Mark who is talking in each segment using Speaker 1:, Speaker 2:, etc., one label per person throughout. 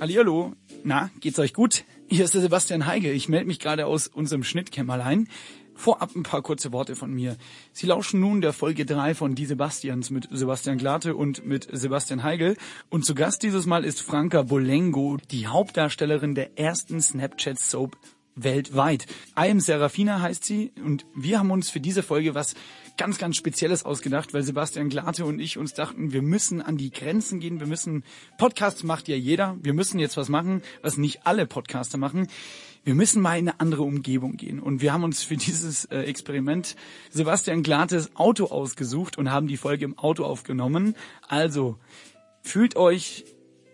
Speaker 1: Hallihallo. Na, geht's euch gut? Hier ist der Sebastian Heige. Ich melde mich gerade aus unserem Schnittkämmerlein. Vorab ein paar kurze Worte von mir. Sie lauschen nun der Folge 3 von Die Sebastians mit Sebastian Glate und mit Sebastian Heigel. Und zu Gast dieses Mal ist Franka Bolengo, die Hauptdarstellerin der ersten Snapchat-Soap weltweit. I am Serafina heißt sie und wir haben uns für diese Folge was ganz, ganz Spezielles ausgedacht, weil Sebastian Glate und ich uns dachten, wir müssen an die Grenzen gehen, wir müssen, Podcasts macht ja jeder, wir müssen jetzt was machen, was nicht alle Podcaster machen. Wir müssen mal in eine andere Umgebung gehen. Und wir haben uns für dieses äh, Experiment Sebastian Glates Auto ausgesucht und haben die Folge im Auto aufgenommen. Also, fühlt euch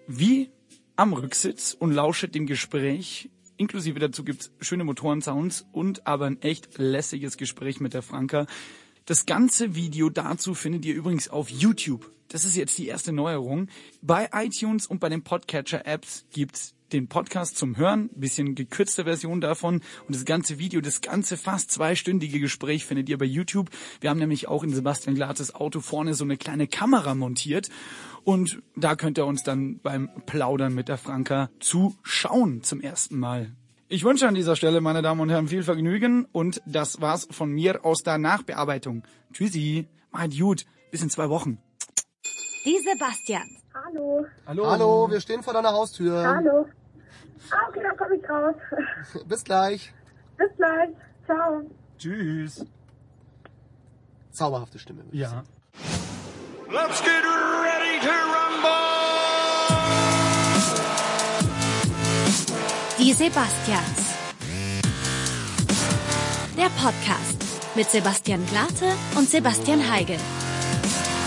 Speaker 1: wie am Rücksitz und lauschet dem Gespräch Inklusive dazu gibt's schöne Motorensounds und aber ein echt lässiges Gespräch mit der Franka. Das ganze Video dazu findet ihr übrigens auf YouTube. Das ist jetzt die erste Neuerung. Bei iTunes und bei den Podcatcher-Apps gibt's den Podcast zum Hören, bisschen gekürzte Version davon und das ganze Video, das ganze fast zweistündige Gespräch findet ihr bei YouTube. Wir haben nämlich auch in Sebastian Glates Auto vorne so eine kleine Kamera montiert und da könnt ihr uns dann beim Plaudern mit der Franka zuschauen zum ersten Mal. Ich wünsche an dieser Stelle, meine Damen und Herren, viel Vergnügen und das war's von mir aus der Nachbearbeitung. Tschüssi, macht gut, bis in zwei Wochen.
Speaker 2: Die Sebastian.
Speaker 3: Hallo.
Speaker 1: Hallo.
Speaker 4: Hallo, wir stehen vor deiner Haustür.
Speaker 3: Hallo. Ah, okay, dann komme ich raus.
Speaker 4: Bis gleich.
Speaker 3: Bis gleich. Ciao.
Speaker 1: Tschüss.
Speaker 4: Zauberhafte Stimme.
Speaker 1: Ja.
Speaker 5: Let's get ready to rumble!
Speaker 2: Die Sebastians. Der Podcast mit Sebastian Glate und Sebastian Heigel.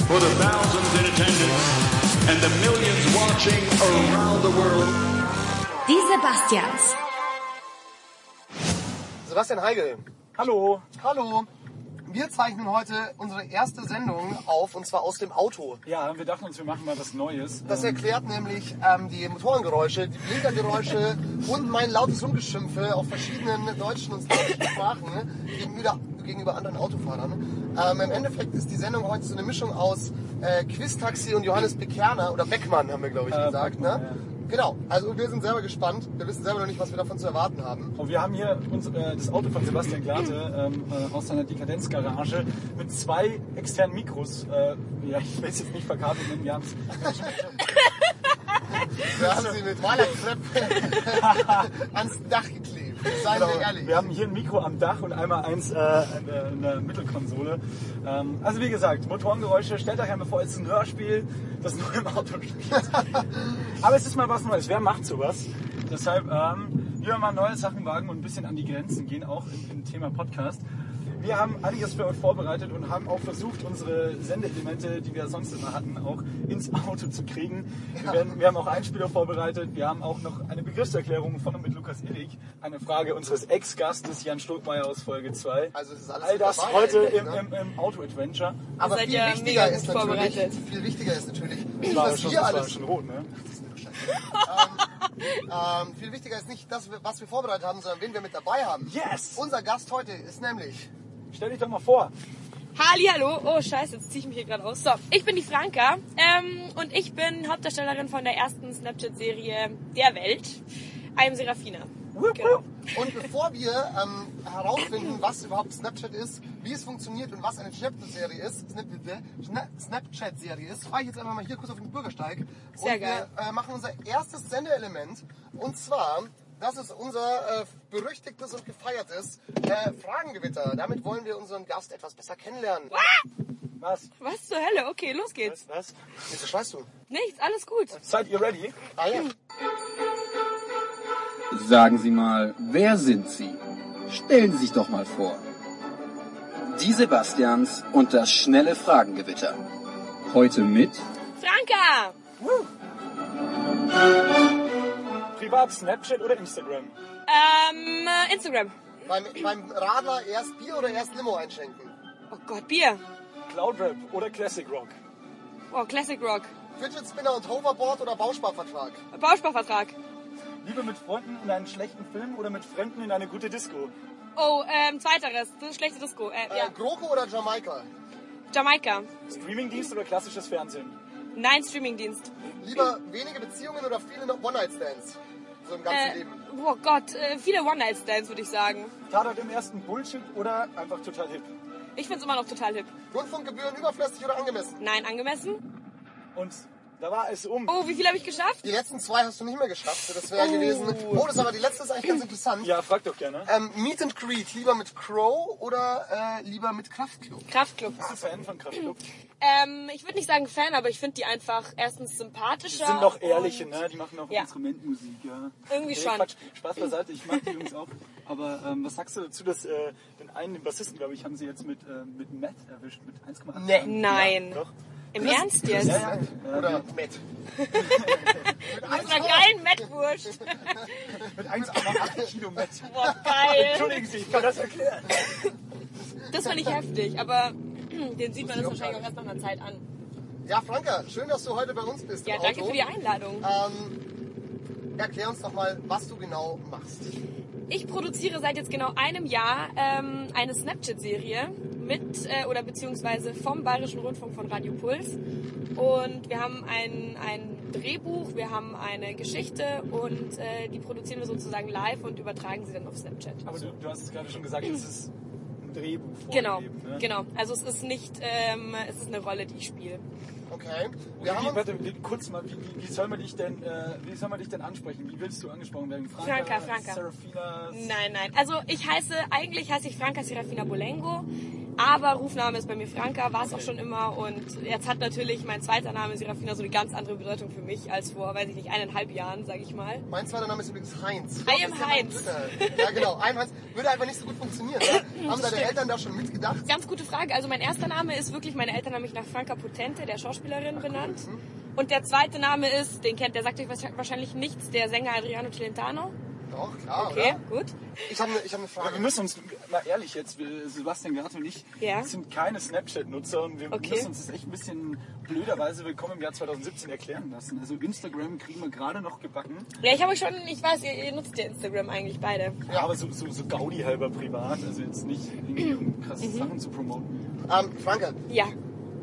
Speaker 5: For the thousands in attendance and the millions watching around the world.
Speaker 2: Die Sebastians.
Speaker 4: Sebastian Heigel.
Speaker 1: Hallo.
Speaker 4: Hallo. Wir zeichnen heute unsere erste Sendung auf und zwar aus dem Auto.
Speaker 1: Ja, wir dachten uns, wir machen mal was Neues.
Speaker 4: Das erklärt nämlich ähm, die Motorengeräusche, die Blinkergeräusche und mein lautes Rumgeschimpfe auf verschiedenen deutschen und slawischen Sprachen gegenüber, gegenüber anderen Autofahrern. Ähm, Im Endeffekt ist die Sendung heute so eine Mischung aus äh, Quiz-Taxi und Johannes Bekerner oder Beckmann haben wir glaube ich
Speaker 1: Äh,
Speaker 4: gesagt.
Speaker 1: Beckmann,
Speaker 4: ne? Genau, also wir sind selber gespannt. Wir wissen selber noch nicht, was wir davon zu erwarten haben.
Speaker 1: Und wir haben hier uns, äh, das Auto von Sebastian Glate ähm, äh, aus seiner Dekadenzgarage mit zwei externen Mikros. Äh, ja, ich will es jetzt nicht verkabelt nennen, wir haben es.
Speaker 4: Wir haben sie mit Malerkrepp ans Dach geklebt. Seien wir ehrlich.
Speaker 1: Wir haben hier ein Mikro am Dach und einmal eins äh, in, der, in der Mittelkonsole. Ähm, also wie gesagt, Motorengeräusche, stellt euch einmal vor, es ist ein Hörspiel, das nur im Auto spielt. Aber es ist mal was Neues. Wer macht sowas? Deshalb, ähm, wir mal neue Sachen wagen und ein bisschen an die Grenzen gehen, auch im, im Thema Podcast. Wir haben einiges für euch vorbereitet und haben auch versucht, unsere Sendeelemente, die wir sonst immer hatten, auch ins Auto zu kriegen. Wir, werden, wir haben auch Einspieler vorbereitet. Wir haben auch noch eine Begriffserklärung von und mit Lukas Illig. Eine Frage unseres Ex-Gastes Jan Stolkmeier aus Folge 2.
Speaker 4: Also es ist alles
Speaker 1: All das
Speaker 4: dabei
Speaker 1: heute im,
Speaker 4: ne?
Speaker 1: im, im Auto-Adventure.
Speaker 4: Aber viel
Speaker 6: ja
Speaker 4: wichtiger ist natürlich,
Speaker 6: vorbereitet.
Speaker 4: viel wichtiger ist natürlich
Speaker 1: War
Speaker 4: was
Speaker 1: schon,
Speaker 4: wir
Speaker 1: das war
Speaker 4: alles
Speaker 1: schon rot, ne?
Speaker 4: ähm, ähm, viel wichtiger ist nicht das, was wir vorbereitet haben, sondern wen wir mit dabei haben.
Speaker 1: Yes!
Speaker 4: Unser Gast heute ist nämlich
Speaker 1: Stell dich doch mal vor.
Speaker 6: Halli, hallo. Oh, scheiße, jetzt ziehe ich mich hier gerade aus. So, ich bin die Franka ähm, und ich bin Hauptdarstellerin von der ersten Snapchat-Serie der Welt, I am Serafina. Genau.
Speaker 4: und bevor wir ähm, herausfinden, was überhaupt Snapchat ist, wie es funktioniert und was eine Snapchat-Serie ist, Schna- Snapchat-Serie ist, fahre ich jetzt einfach mal hier kurz auf den Bürgersteig
Speaker 6: Sehr
Speaker 4: und
Speaker 6: geil.
Speaker 4: wir äh, machen unser erstes Sendeelement und zwar das ist unser äh, berüchtigtes und gefeiertes äh, Fragengewitter. Damit wollen wir unseren Gast etwas besser kennenlernen.
Speaker 1: Was?
Speaker 6: Was zur Hölle? Okay, los geht's.
Speaker 1: Was?
Speaker 4: Wieso schreist du?
Speaker 6: Nichts, alles gut.
Speaker 1: Seid ihr ready?
Speaker 4: Ah ja.
Speaker 7: Sagen Sie mal, wer sind Sie? Stellen Sie sich doch mal vor. Die Sebastians und das schnelle Fragengewitter. Heute mit
Speaker 6: Franka!
Speaker 1: Privat Snapchat oder Instagram?
Speaker 6: Ähm, äh, Instagram.
Speaker 4: Beim, beim Radler erst Bier oder erst Limo einschenken?
Speaker 6: Oh Gott, Bier.
Speaker 1: Cloud Rap oder Classic Rock?
Speaker 6: Oh, Classic Rock.
Speaker 4: Fidget Spinner und Hoverboard oder Bausparvertrag?
Speaker 6: Bausparvertrag.
Speaker 1: Liebe mit Freunden in einen schlechten Film oder mit Fremden in eine gute Disco?
Speaker 6: Oh, ähm, zweiteres. Das ist schlechte Disco. Äh,
Speaker 4: Äh,
Speaker 6: ja.
Speaker 4: GroKo oder Jamaika?
Speaker 6: Jamaika.
Speaker 1: Streamingdienst oder klassisches Fernsehen?
Speaker 6: Nein, Streamingdienst.
Speaker 4: Lieber wenige Beziehungen oder viele One-Night-Stands? So im ganzen
Speaker 6: Äh,
Speaker 4: Leben.
Speaker 6: oh Gott, äh, viele One-Night-Stands würde ich sagen.
Speaker 1: Tatort im ersten Bullshit oder einfach total hip.
Speaker 6: Ich find's immer noch total hip.
Speaker 4: Rundfunkgebühren überflüssig oder angemessen?
Speaker 6: Nein, angemessen.
Speaker 1: Und da war es um.
Speaker 6: Oh, wie viel habe ich geschafft?
Speaker 4: Die letzten zwei hast du nicht mehr geschafft. Das wäre gewesen. Oh, das aber die letzte ist eigentlich ganz interessant.
Speaker 1: Ja, frag doch gerne.
Speaker 4: Ähm, Meet and Greet, lieber mit Crow oder äh, lieber mit Kraftklub?
Speaker 6: Kraftclub.
Speaker 1: Bist du Fan von Kraftklub?
Speaker 6: Ähm, ich würde nicht sagen Fan, aber ich finde die einfach erstens sympathischer.
Speaker 1: Die sind doch ehrliche, ne? Die machen auch
Speaker 6: Ja.
Speaker 1: Instrumentmusik, ja.
Speaker 6: Irgendwie
Speaker 1: Nee,
Speaker 6: schon.
Speaker 1: Quatsch. Spaß beiseite, ich mag die Jungs auch. Aber ähm, was sagst du dazu, dass äh, den einen, den Bassisten, glaube ich, haben sie jetzt mit, äh, mit Matt erwischt, mit 1,8?
Speaker 4: Nee.
Speaker 6: Nein.
Speaker 1: Ja, doch.
Speaker 6: Im Ernst jetzt?
Speaker 1: Ja, ja.
Speaker 4: Oder Matt?
Speaker 6: Mit einer geilen Mettwurst.
Speaker 1: Mit 1,8 Kilo Matt.
Speaker 6: Boah, geil.
Speaker 1: Entschuldigen Sie, ich kann das erklären.
Speaker 6: Das fand ich heftig, aber den sieht man das wahrscheinlich auch erst nach einer Zeit an.
Speaker 4: Ja, Franka, schön, dass du heute bei uns bist.
Speaker 6: Ja, danke
Speaker 4: Auto.
Speaker 6: für die Einladung.
Speaker 4: Ähm, erklär uns doch mal, was du genau machst.
Speaker 6: Ich produziere seit jetzt genau einem Jahr ähm, eine Snapchat-Serie mit äh, oder beziehungsweise vom Bayerischen Rundfunk von Radio Puls. Und wir haben ein, ein Drehbuch, wir haben eine Geschichte und äh, die produzieren wir sozusagen live und übertragen sie dann auf Snapchat.
Speaker 1: Aber du, du hast es gerade schon gesagt, es ist ein Drehbuch
Speaker 6: Genau,
Speaker 1: vorgegeben, ne?
Speaker 6: genau. Also es ist nicht, ähm, es ist eine Rolle, die ich spiele.
Speaker 4: Okay. Wir haben
Speaker 1: warte, kurz mal, wie, wie, wie soll man dich denn, äh, wie soll man dich denn ansprechen? Wie willst du angesprochen werden?
Speaker 6: Franka, Franka.
Speaker 1: Serafina?
Speaker 6: Nein, nein. Also ich heiße, eigentlich heiße ich Franka Serafina Bolengo, aber Rufname ist bei mir Franka, war es auch schon immer und jetzt hat natürlich mein zweiter Name Serafina so eine ganz andere Bedeutung für mich als vor, weiß ich nicht, eineinhalb Jahren, sage ich mal.
Speaker 4: mein zweiter Name ist übrigens Heinz.
Speaker 6: I am Heinz.
Speaker 4: Ja, genau. I am Heinz. Würde einfach nicht so gut funktionieren. Ne? Haben deine Eltern da schon mitgedacht?
Speaker 6: Ganz gute Frage. Also mein erster Name ist wirklich, meine Eltern haben mich nach Franka Potente, der Schauspielerin, benannt. Und der zweite Name ist, den kennt, der sagt euch wahrscheinlich nichts, der Sänger Adriano Celentano.
Speaker 4: Doch, klar,
Speaker 6: Okay,
Speaker 4: oder?
Speaker 6: gut.
Speaker 4: Ich habe eine ich hab eine
Speaker 1: Aber wir
Speaker 4: Frage.
Speaker 1: müssen uns, mal ehrlich jetzt, Sebastian Garte und ich,
Speaker 6: Ja.
Speaker 1: sind keine Snapchat-Nutzer und wir
Speaker 6: Okay.
Speaker 1: müssen uns das echt ein bisschen blöderweise willkommen im Jahr 2017 erklären lassen. Also Instagram kriegen wir gerade noch gebacken,
Speaker 6: Ja, ich habe euch schon, ich weiß, ihr, ihr nutzt ja Instagram eigentlich beide.
Speaker 1: ja. aber so, so, so Gaudi halber privat, also jetzt nicht irgendwie um krasse
Speaker 6: Mhm.
Speaker 1: Sachen zu promoten.
Speaker 4: Ähm, Franka,
Speaker 6: Ja.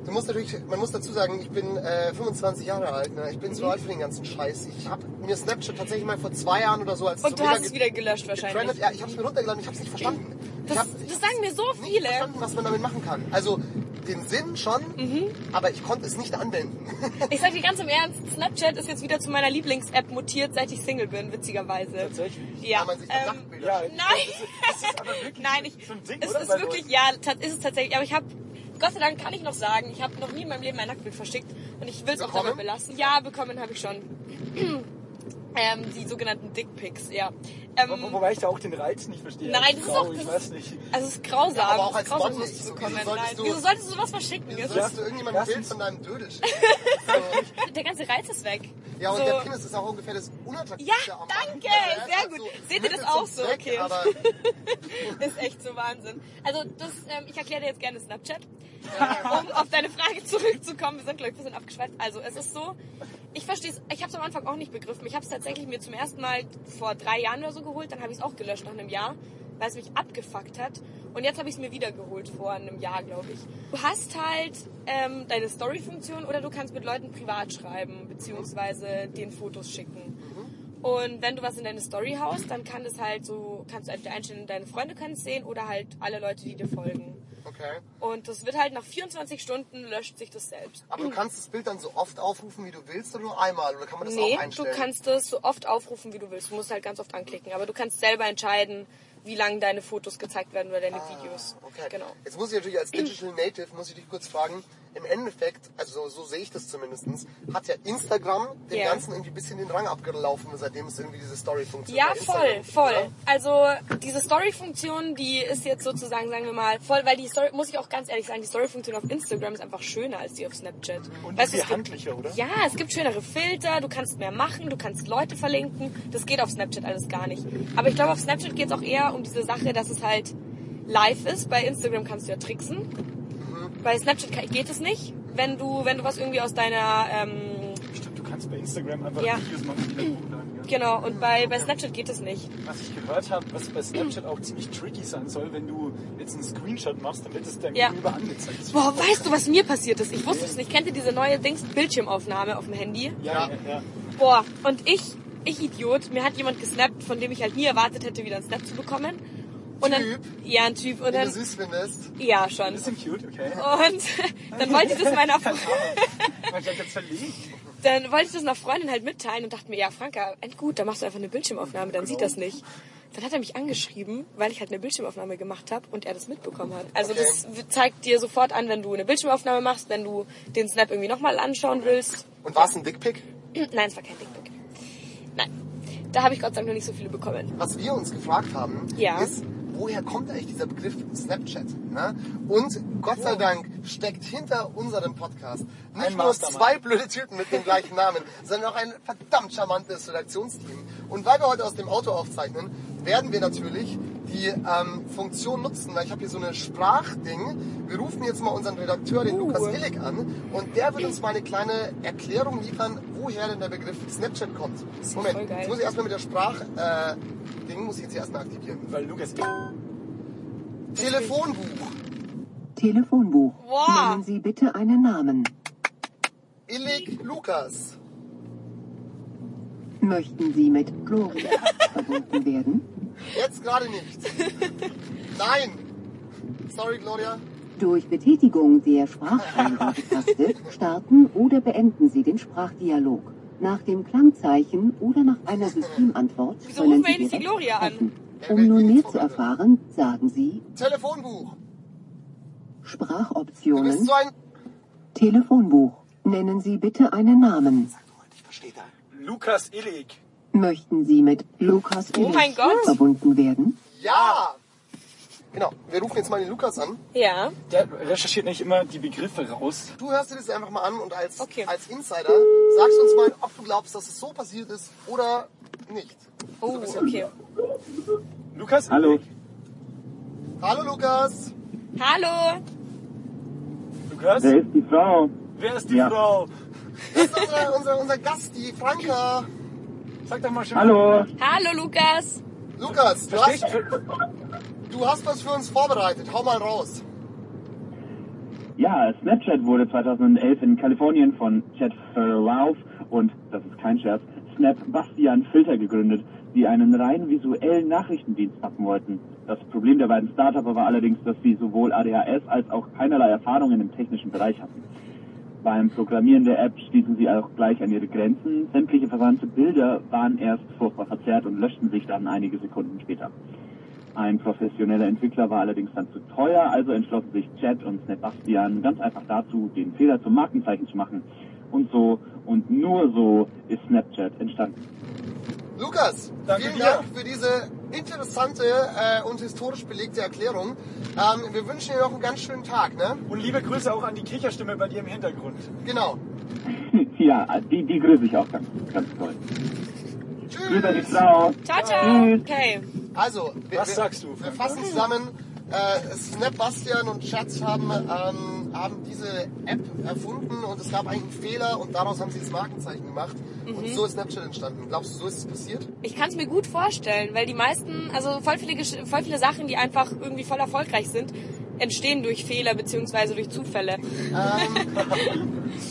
Speaker 4: Du musst natürlich, man muss dazu sagen, ich bin äh, 25 Jahre alt. Ne? Ich bin
Speaker 6: Mhm.
Speaker 4: zu alt für den ganzen Scheiß. Ich habe mir Snapchat tatsächlich mal vor zwei Jahren oder so als
Speaker 6: Und du hast es wieder gelöscht wahrscheinlich.
Speaker 4: getrennt. Ja, ich habe es mir runtergeladen. Ich habe es nicht verstanden.
Speaker 6: Das,
Speaker 4: hab,
Speaker 6: das sagen mir so
Speaker 4: nicht
Speaker 6: viele.
Speaker 4: verstanden, was man damit machen kann. Also den Sinn schon,
Speaker 6: Mhm.
Speaker 4: aber ich konnte es nicht anwenden.
Speaker 6: Ich sag dir ganz im Ernst, Snapchat ist jetzt wieder zu meiner Lieblings-App mutiert, seit ich Single bin, witzigerweise.
Speaker 1: Tatsächlich.
Speaker 6: Ja.
Speaker 4: Weil man sich
Speaker 6: ähm,
Speaker 1: Ja.
Speaker 6: Nein.
Speaker 1: Das ist, ist aber wirklich
Speaker 6: Nein, ich,
Speaker 1: so Ding,
Speaker 6: es ist wirklich, ja, ist es tatsächlich. Aber ich habe, Gott sei Dank kann ich noch sagen, ich habe noch nie in meinem Leben ein Nacktbild verschickt und ich will es auch dabei belassen. Ja, bekommen habe ich schon. ähm, die sogenannten Dickpics, ja. Ähm,
Speaker 1: Wo, wobei ich da auch den Reiz nicht verstehe.
Speaker 6: Nein, das ist auch-
Speaker 1: Ich weiß nicht.
Speaker 6: also es ist grausam.
Speaker 4: Ja, aber auch als
Speaker 6: grausam,
Speaker 4: Mann nicht.
Speaker 6: zu
Speaker 4: So,
Speaker 6: bekommen.
Speaker 4: wieso solltest du-
Speaker 6: Wieso solltest du sowas verschicken?
Speaker 4: Wieso
Speaker 6: Es
Speaker 4: solltest du irgendjemandem ein Bild von deinem Dödel schicken?
Speaker 6: der ganze Reiz ist weg.
Speaker 4: Ja, und
Speaker 6: so,
Speaker 4: der Penis ist auch ungefähr das unattraktivste
Speaker 6: Ja, danke,
Speaker 4: Also
Speaker 6: sehr gut.
Speaker 4: so
Speaker 6: Seht ihr das auch so?
Speaker 4: Zweck,
Speaker 6: Okay. Ist echt so Wahnsinn. Also das, ähm, ich erkläre dir jetzt gerne Snapchat. um auf deine Frage zurückzukommen, wir sind glaube ich ein bisschen abgeschweift. Also es ist so, ich verstehe es, ich habe es am Anfang auch nicht begriffen. Ich habe es tatsächlich mir zum ersten Mal vor drei Jahren oder so geholt, dann habe ich es auch gelöscht nach einem Jahr, weil es mich abgefuckt hat. Und jetzt habe ich es mir wieder geholt vor einem Jahr, glaube ich. Du hast halt ähm, deine Story-Funktion oder du kannst mit Leuten privat schreiben, beziehungsweise den Fotos schicken. Und wenn du was in deine Story haust, dann kann es halt so, kannst du entweder einstellen, deine Freunde können es sehen oder halt alle Leute, die dir folgen.
Speaker 4: Okay.
Speaker 6: Und das wird halt nach 24 Stunden löscht sich das selbst.
Speaker 4: Aber du kannst das Bild dann so oft aufrufen, wie du willst, oder nur einmal? Oder kann man das
Speaker 6: Nee,
Speaker 4: auch
Speaker 6: du
Speaker 4: einstellen?
Speaker 6: kannst es so oft aufrufen, wie du willst. Du musst halt ganz oft anklicken. Aber du kannst selber entscheiden, wie lange deine Fotos gezeigt werden oder deine Videos.
Speaker 4: Ah, Okay.
Speaker 6: Genau.
Speaker 4: Jetzt muss ich natürlich als Digital Native, muss ich dich kurz fragen, im Endeffekt, also so, so sehe ich das zumindest, hat ja Instagram dem
Speaker 6: Ja.
Speaker 4: Ganzen irgendwie ein bisschen den Rang abgelaufen, seitdem es irgendwie diese Story-Funktion
Speaker 6: Ja, voll, voll.
Speaker 4: oder?
Speaker 6: Also diese Story-Funktion, die ist jetzt sozusagen, sagen wir mal, voll, weil die Story, muss ich auch ganz ehrlich sagen, die Story-Funktion auf Instagram ist einfach schöner als die auf Snapchat.
Speaker 1: Und
Speaker 6: Weißt du,
Speaker 1: viel
Speaker 6: es gibt-
Speaker 1: handlicher, oder?
Speaker 6: Ja, es gibt schönere Filter, du kannst mehr machen, du kannst Leute verlinken. Das geht auf Snapchat alles gar nicht. Aber ich glaube, auf Snapchat geht es auch eher um diese Sache, dass es halt live ist. Bei Instagram kannst du ja tricksen. Bei Snapchat geht es nicht. Wenn du, wenn du was irgendwie aus deiner, ähm,
Speaker 1: Stimmt, du kannst bei Instagram einfach
Speaker 6: Ja.
Speaker 1: Videos machen, dann. Ja.
Speaker 6: Genau, und bei, bei Snapchat geht es nicht.
Speaker 1: Was ich gehört habe, was bei Snapchat auch ziemlich tricky sein soll, wenn du jetzt einen Screenshot machst, dann wird es deinem
Speaker 6: Ja.
Speaker 1: Gegenüber angezeigt.
Speaker 6: Boah, weißt du, was mir passiert ist? Ich wusste es nicht. Kennt ihr diese neue Dings Bildschirmaufnahme auf dem Handy?
Speaker 1: Ja, ja, ja.
Speaker 6: Boah, und ich, ich Idiot, mir hat jemand gesnappt, von dem ich halt nie erwartet hätte, wieder einen Snap zu bekommen. Und dann,
Speaker 4: Typ?
Speaker 6: ja, ein Typ. Und
Speaker 4: Den du
Speaker 6: dann,
Speaker 4: süß findest.
Speaker 6: ja, schon.
Speaker 1: Bisschen cute, okay.
Speaker 6: Und dann wollte ich das meiner Freundin, dann wollte ich das einer Freundin halt mitteilen und dachte mir, ja, Franka, end gut, da machst du einfach eine Bildschirmaufnahme, dann sieht das nicht. Dann hat er mich angeschrieben, weil ich halt eine Bildschirmaufnahme gemacht habe und er das mitbekommen hat. Also
Speaker 4: Okay.
Speaker 6: das zeigt dir sofort an, wenn du eine Bildschirmaufnahme machst, wenn du den Snap irgendwie nochmal anschauen willst.
Speaker 4: Und war es ein Dickpick?
Speaker 6: Nein, es war kein Dickpick. Nein. Da habe ich Gott sei Dank noch nicht so viele bekommen.
Speaker 4: Was wir uns gefragt haben,
Speaker 6: Ja.
Speaker 4: ist, woher kommt eigentlich dieser Begriff Snapchat? Ne? Und Gott sei Dank steckt hinter unserem Podcast nicht
Speaker 1: Ein
Speaker 4: nur
Speaker 1: Mastermind.
Speaker 4: zwei blöde Typen mit dem gleichen Namen, sondern auch ein verdammt charmantes Redaktionsteam. Und weil wir heute aus dem Auto aufzeichnen, werden wir natürlich die ähm, Funktion nutzen, weil ich habe hier so eine Sprachding. Wir rufen jetzt mal unseren Redakteur, den
Speaker 6: Uh.
Speaker 4: Lukas Illig, an und der wird uns mal eine kleine Erklärung liefern, woher denn der Begriff Snapchat kommt. Moment,
Speaker 6: voll geil.
Speaker 4: jetzt muss ich erstmal mit der Sprach... Äh, muss ich jetzt erstmal aktivieren.
Speaker 1: Weil Lukas,
Speaker 4: Telefonbuch.
Speaker 8: Telefonbuch.
Speaker 6: Wow.
Speaker 8: Nennen Sie bitte einen Namen.
Speaker 4: Illig Lukas.
Speaker 8: Möchten Sie mit Gloria verbunden werden?
Speaker 4: Jetzt gerade nicht. Nein. Sorry, Gloria.
Speaker 8: Durch Betätigung der Spracheingabe-Taste starten oder beenden Sie den Sprachdialog. Nach dem Klangzeichen oder nach einer Systemantwort
Speaker 6: Wieso
Speaker 8: können
Speaker 6: rufen wir
Speaker 8: Sie direkt
Speaker 6: Gloria an?
Speaker 8: sprechen. Um nun mehr zu erfahren, sagen Sie
Speaker 4: Telefonbuch. Du bist
Speaker 8: Sprachoptionen,
Speaker 4: so ein...
Speaker 8: Telefonbuch. Nennen Sie bitte einen Namen.
Speaker 4: Ich verstehe da.
Speaker 1: Lukas Illig.
Speaker 8: Möchten Sie mit Lukas
Speaker 6: Oh mein Gott.
Speaker 8: verbunden werden?
Speaker 4: Ja. Genau. Wir rufen jetzt mal den Lukas an.
Speaker 6: Ja.
Speaker 1: Der recherchiert nicht immer die Begriffe raus.
Speaker 4: Du hörst dir das einfach mal an und als,
Speaker 6: Okay.
Speaker 4: als Insider sagst uns mal, ob du glaubst, dass es so passiert ist oder nicht.
Speaker 6: Oh, okay.
Speaker 1: Lukas
Speaker 9: Hallo.
Speaker 4: Hallo Lukas.
Speaker 6: Hallo.
Speaker 1: Lukas?
Speaker 9: Wer ist die Frau?
Speaker 1: Wer ist die
Speaker 9: Ja.
Speaker 1: Frau?
Speaker 4: Das ist unser, unser, unser Gast, die Franka.
Speaker 1: Sag doch mal schon.
Speaker 9: Hallo.
Speaker 6: Hallo, Lukas.
Speaker 4: Lukas, du hast,
Speaker 1: du?
Speaker 4: hast was für uns vorbereitet. Hau mal raus.
Speaker 9: Ja, Snapchat wurde 2011 in Kalifornien von Chad Farrell und, das ist kein Scherz, Snap Bastian Filter gegründet, die einen rein visuellen Nachrichtendienst machen wollten. Das Problem der beiden Startupper war allerdings, dass sie sowohl ADHS als auch keinerlei Erfahrungen im technischen Bereich hatten. Beim Programmieren der App stießen sie auch gleich an ihre Grenzen. Sämtliche verwandte Bilder waren erst furchtbar verzerrt und löschten sich dann einige Sekunden später. Ein professioneller Entwickler war allerdings dann zu teuer, also entschlossen sich Chad und Sebastian ganz einfach dazu, den Fehler zum Markenzeichen zu machen. Und so und nur so ist Snapchat entstanden.
Speaker 4: Lukas,
Speaker 1: Danke
Speaker 4: vielen
Speaker 1: dir.
Speaker 4: Dank für diese interessante äh, und historisch belegte Erklärung. Ähm, wir wünschen dir noch einen ganz schönen Tag, ne?
Speaker 1: Und liebe Grüße auch an die Kicherstimme bei dir im Hintergrund.
Speaker 4: Genau.
Speaker 9: ja, die, die grüße ich auch ganz, ganz toll. Grüße an die
Speaker 4: Tschüss.
Speaker 9: Frau.
Speaker 6: Ciao, ciao.
Speaker 9: Tschüss.
Speaker 6: Okay.
Speaker 4: Also, wir,
Speaker 1: Was
Speaker 4: wir,
Speaker 1: sagst du,
Speaker 4: Wir
Speaker 1: Frank?
Speaker 4: fassen zusammen. Äh, Snap Bastian und Schatz haben, ähm, haben diese App erfunden und es gab einen Fehler und daraus haben sie das Markenzeichen gemacht. Und so ist Snapchat entstanden. Glaubst du, so ist es passiert?
Speaker 6: Ich kann es mir gut vorstellen, weil die meisten, also voll viele, voll viele Sachen, die einfach irgendwie voll erfolgreich sind, entstehen durch Fehler beziehungsweise durch Zufälle.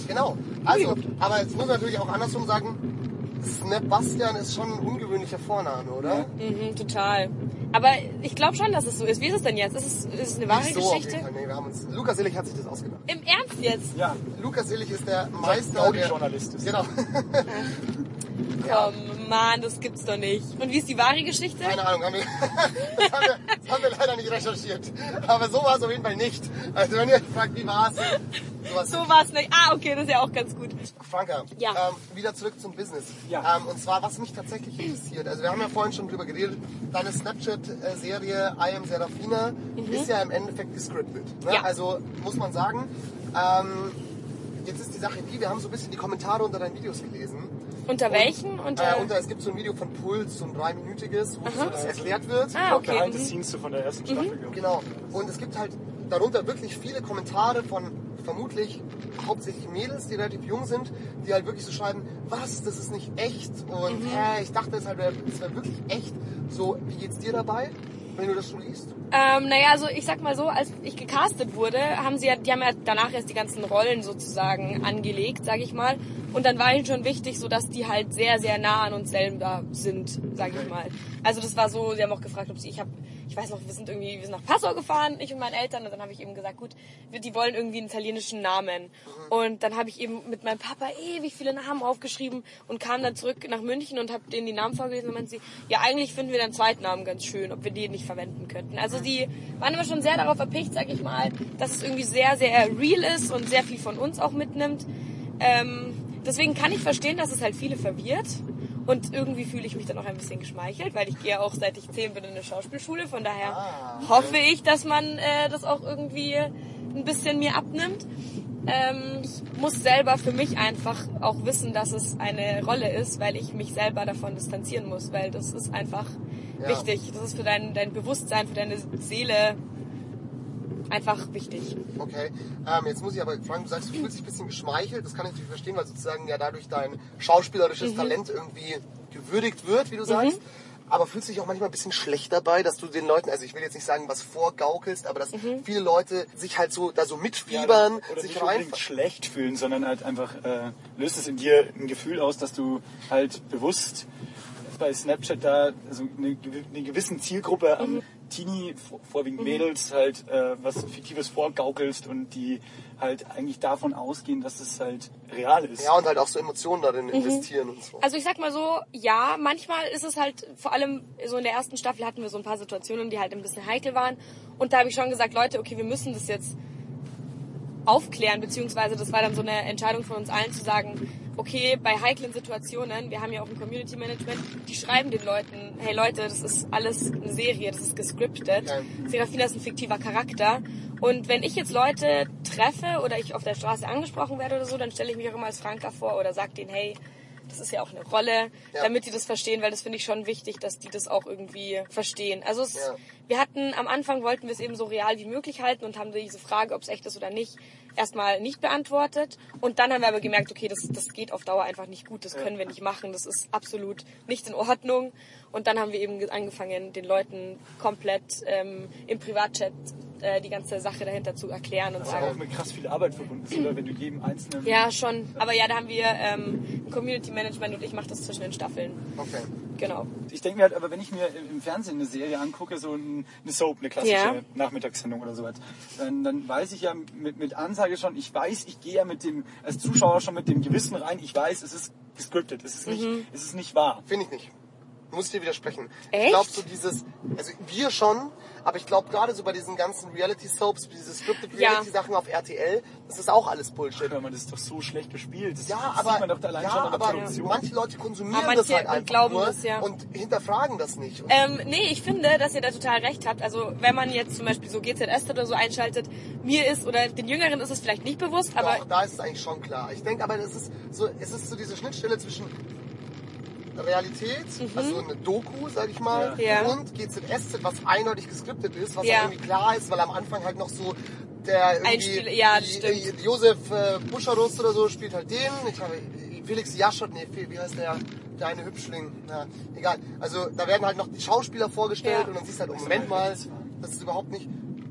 Speaker 4: Genau. Also, aber jetzt muss man natürlich auch andersrum sagen, Snap Bastian ist schon ein ungewöhnlicher Vorname, oder?
Speaker 6: Mhm, total. Aber ich glaube schon, dass es so ist. Wie ist es denn jetzt? Ist es, ist es eine wahre
Speaker 4: so
Speaker 6: Geschichte?
Speaker 4: Fall. Nee, wir haben uns, Lukas Illich hat sich das ausgedacht.
Speaker 6: Im Ernst jetzt?
Speaker 1: Ja,
Speaker 4: Lukas Illich ist der Meister der...
Speaker 1: Audi-Journalist ist.
Speaker 4: Genau.
Speaker 6: Komm, Mann, das gibt's doch nicht. Und wie ist die wahre Geschichte?
Speaker 4: Keine Ahnung, haben wir, das, haben wir, das haben wir leider nicht recherchiert. Aber so war es auf jeden Fall nicht. Also wenn ihr euch fragt, wie war es? Sowas.
Speaker 6: So war's nicht. Ah, okay, das ist ja auch ganz gut.
Speaker 4: Franka,
Speaker 6: Ja.
Speaker 4: ähm, wieder zurück zum Business.
Speaker 1: Ja.
Speaker 4: Ähm, und zwar, was mich tatsächlich interessiert. Also wir haben ja vorhin schon drüber geredet, deine Snapchat-Serie I Am Serafina ist ja im Endeffekt gescriptet. Ne?
Speaker 6: Mhm. Ja.
Speaker 4: Also muss man sagen, ähm, jetzt ist die Sache die, wir haben so ein bisschen die Kommentare unter deinen Videos gelesen.
Speaker 6: Unter welchen? Unter...
Speaker 4: Äh, unter, es gibt so ein Video von Puls, so ein dreiminütiges, wo so das erklärt wird.
Speaker 6: ah, okay.
Speaker 1: Behind the
Speaker 6: mhm.
Speaker 1: scenes so von der ersten Staffel. ich.
Speaker 4: Genau. Und es gibt halt darunter wirklich viele Kommentare von vermutlich hauptsächlich Mädels, die relativ jung sind, die halt wirklich so schreiben, was, das ist nicht echt und
Speaker 6: Mhm.
Speaker 4: hä, ich dachte, es wäre wär wirklich echt. So, wie geht's dir dabei, wenn du das so liest?
Speaker 6: Ähm, naja, also ich sag mal so, als ich gecastet wurde, haben sie ja, die haben ja danach erst die ganzen Rollen sozusagen angelegt, sag ich mal. Und dann war ihnen schon wichtig, so dass die halt sehr, sehr nah an uns selber sind, sag ich mal. Also das war so, sie haben auch gefragt, ob sie, ich habe, ich weiß noch, wir sind irgendwie, wir sind nach Passau gefahren, ich und meine Eltern, und dann habe ich eben gesagt, gut, wir- die wollen irgendwie einen italienischen Namen. Und dann habe ich eben mit meinem Papa ewig viele Namen aufgeschrieben und kam dann zurück nach München und habe denen die Namen vorgelesen und meinten sie, ja eigentlich finden wir den zweiten Namen ganz schön, ob wir den nicht verwenden könnten. Also die waren immer schon sehr darauf erpicht, sag ich mal, dass es irgendwie sehr, sehr real ist und sehr viel von uns auch mitnimmt. Ähm, deswegen kann ich verstehen, dass es halt viele verwirrt. Und irgendwie fühle ich mich dann auch ein bisschen geschmeichelt, weil ich gehe auch seit ich zehn bin in eine Schauspielschule. Von daher hoffe ich, dass man äh, das auch irgendwie ein bisschen mir abnimmt. Ähm, ich muss selber für mich einfach auch wissen, dass es eine Rolle ist, weil ich mich selber davon distanzieren muss, weil das ist einfach
Speaker 4: Ja.
Speaker 6: wichtig. Das ist für dein, dein Bewusstsein, für deine Seele einfach wichtig.
Speaker 4: Okay, ähm, jetzt muss ich aber fragen, du sagst, du fühlst dich ein bisschen geschmeichelt. Das kann ich natürlich verstehen, weil sozusagen ja dadurch dein schauspielerisches
Speaker 6: Mhm.
Speaker 4: Talent irgendwie gewürdigt wird, wie du sagst. Aber fühlst du dich auch manchmal ein bisschen schlecht dabei, dass du den Leuten, also ich will jetzt nicht sagen, was vorgaukelst, aber dass
Speaker 6: Mhm.
Speaker 4: viele Leute sich halt so da so mitfiebern,
Speaker 1: oder
Speaker 4: sich
Speaker 1: nicht
Speaker 4: rein.
Speaker 1: unbedingt schlecht fühlen, sondern halt einfach äh, löst es in dir ein Gefühl aus, dass du halt bewusst bei Snapchat da also eine, eine gewissen Zielgruppe an Teenie, vor- vorwiegend Mädels, halt äh, was Fiktives vorgaukelst und die halt eigentlich davon ausgehen, dass es halt real ist.
Speaker 4: Ja, und halt auch so Emotionen darin
Speaker 6: Mhm.
Speaker 4: investieren und so.
Speaker 6: Also ich sag mal so, ja, manchmal ist es halt, vor allem so in der ersten Staffel hatten wir so ein paar Situationen, die halt ein bisschen heikel waren. Und da habe ich schon gesagt, Leute, okay, wir müssen das jetzt aufklären, beziehungsweise das war dann so eine Entscheidung von uns allen zu sagen, okay, bei heiklen Situationen, wir haben ja auch ein Community Management, die schreiben den Leuten, hey Leute, das ist alles eine Serie, das ist gescriptet. Serafina ist ein fiktiver Charakter. Und wenn ich jetzt Leute treffe oder ich auf der Straße angesprochen werde oder so, dann stelle ich mich auch immer als Franka vor oder sage denen, hey, das ist ja auch eine Rolle,
Speaker 4: Ja.
Speaker 6: damit die das verstehen, weil das finde ich schon wichtig, dass die das auch irgendwie verstehen. Also es,
Speaker 4: Ja.
Speaker 6: wir hatten am Anfang wollten wir es eben so real wie möglich halten und haben diese Frage, ob es echt ist oder nicht, erstmal nicht beantwortet. Und dann haben wir aber gemerkt, okay, das, das geht auf Dauer einfach nicht gut, das können wir nicht machen, das ist absolut nicht in Ordnung. Und dann haben wir eben ge- angefangen, den Leuten komplett ähm, im Privatchat äh, die ganze Sache dahinter zu erklären und
Speaker 1: Das ist
Speaker 6: sagen,
Speaker 1: auch mit krass viel Arbeit verbunden, ist, oder wenn du jedem einzelnen
Speaker 6: ja, schon. Aber ja, da haben wir ähm, ein Community Management und ich mache das zwischen den Staffeln.
Speaker 4: Okay.
Speaker 6: Genau.
Speaker 1: Ich denke mir halt, aber wenn ich mir im Fernsehen eine Serie angucke, so ein- eine Soap, eine klassische
Speaker 6: Ja.
Speaker 1: Nachmittagssendung oder sowas, dann, dann weiß ich ja mit, mit Ansage schon, ich weiß, ich gehe ja mit dem, als Zuschauer schon mit dem Gewissen rein, ich weiß, es ist gescriptet, es ist nicht,
Speaker 6: Mhm.
Speaker 1: es ist nicht wahr.
Speaker 4: Finde ich nicht. Muss ich dir widersprechen. Ich
Speaker 6: Echt?
Speaker 4: glaube so dieses, also wir schon, aber ich glaube gerade so bei diesen ganzen Reality-Soaps, diese Scripted
Speaker 6: Ja.
Speaker 4: Reality-Sachen auf RTL, das ist auch alles Bullshit.
Speaker 1: Hör mal, das ist doch so schlecht gespielt. Das
Speaker 4: Ja,
Speaker 1: sieht
Speaker 4: aber,
Speaker 1: man doch da allein
Speaker 4: ja,
Speaker 1: schon
Speaker 4: aber
Speaker 1: Produktion.
Speaker 4: manche Leute konsumieren
Speaker 6: Aber manche
Speaker 4: das halt einfach
Speaker 6: glauben
Speaker 4: nur
Speaker 6: das, ja.
Speaker 4: und hinterfragen das nicht.
Speaker 6: Ähm, nee, ich finde, dass ihr da total recht habt. Also wenn man jetzt zum Beispiel so GZS oder so einschaltet, mir ist oder den Jüngeren ist es vielleicht nicht bewusst, aber
Speaker 4: Doch, da ist es eigentlich schon klar. Ich denke aber, das ist so, es ist so diese Schnittstelle zwischen Realität, also eine Doku, sag ich mal,
Speaker 6: Mhm. Ja.
Speaker 4: und GZSZ, was eindeutig geskriptet ist, was
Speaker 6: Ja.
Speaker 4: irgendwie klar ist, weil am Anfang halt noch so der irgendwie,
Speaker 6: Einspiel- ja,
Speaker 4: die- die- Josef äh, Buscharus oder so spielt halt den. Ich habe Felix Jaschot, nee, wie heißt der? Der eine Hübschling. Na, egal. Also da werden halt noch die Schauspieler vorgestellt
Speaker 6: Ja.
Speaker 4: und dann siehst du halt, oh, Moment mal, das ist überhaupt nicht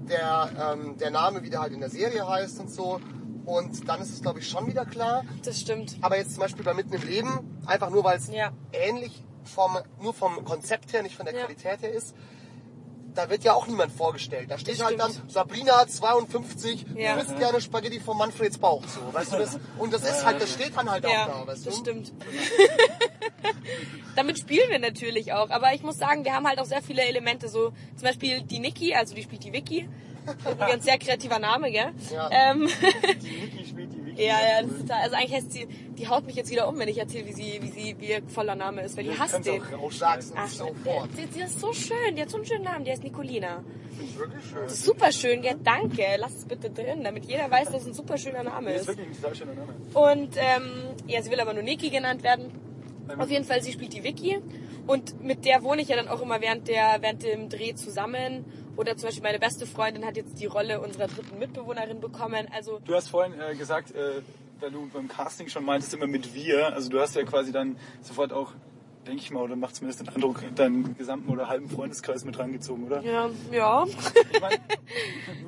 Speaker 4: der, ähm, der Name, wie der halt in der Serie heißt und so. Und dann ist es, glaube ich, schon wieder klar.
Speaker 6: das stimmt.
Speaker 4: Aber jetzt zum Beispiel bei Mitten im Leben, einfach nur weil es
Speaker 6: Ja.
Speaker 4: ähnlich vom, nur vom Konzept her, nicht von der
Speaker 6: Ja.
Speaker 4: Qualität her ist, da wird ja auch niemand vorgestellt. Da steht
Speaker 6: Das
Speaker 4: halt dann
Speaker 6: stimmt.
Speaker 4: Sabrina 52,
Speaker 6: Ja.
Speaker 4: du isst gerne Spaghetti von Manfreds Bauch. So, weißt du das? Und das ist halt, das steht dann halt
Speaker 6: Ja,
Speaker 4: auch da, weißt
Speaker 6: das
Speaker 4: du?
Speaker 6: stimmt. Damit spielen wir natürlich auch. Aber ich muss sagen, wir haben halt auch sehr viele Elemente. So zum Beispiel die Niki, also die spielt die Vicky. Übrigens sehr kreativer Name, gell?
Speaker 4: Ja.
Speaker 6: Ähm,
Speaker 1: Die Niki spielt die Wiki.
Speaker 6: ja, ja, das ist total. Also eigentlich heißt sie, die haut mich jetzt wieder um, wenn ich erzähle, wie sie, wie sie, wie ihr voller Name ist, weil die hasst den.
Speaker 1: auch
Speaker 4: sofort.
Speaker 6: die, die ist so schön, die hat so einen schönen Namen, die heißt Nicolina.
Speaker 4: Finde ich wirklich schön.
Speaker 6: Das ist super schön, gell? Danke, lass es bitte drin, damit jeder weiß, dass es ein super schöner Name
Speaker 1: Das ist
Speaker 6: ist.
Speaker 1: wirklich ein sehr schöner Name.
Speaker 6: Und ähm, ja, sie will aber nur Niki genannt werden. Auf jeden Fall, sie spielt die Vicky und mit der wohne ich ja dann auch immer während, der, während dem Dreh zusammen. Oder zum Beispiel meine beste Freundin hat jetzt die Rolle unserer dritten Mitbewohnerin bekommen. Also
Speaker 1: Du hast vorhin äh, gesagt, äh, weil du beim Casting schon meintest, immer mit wir. Also du hast ja quasi dann sofort auch, denke ich mal, oder macht zumindest den Eindruck, deinen gesamten oder halben Freundeskreis mit rangezogen, oder?
Speaker 6: ja, ja.
Speaker 1: Ich mein,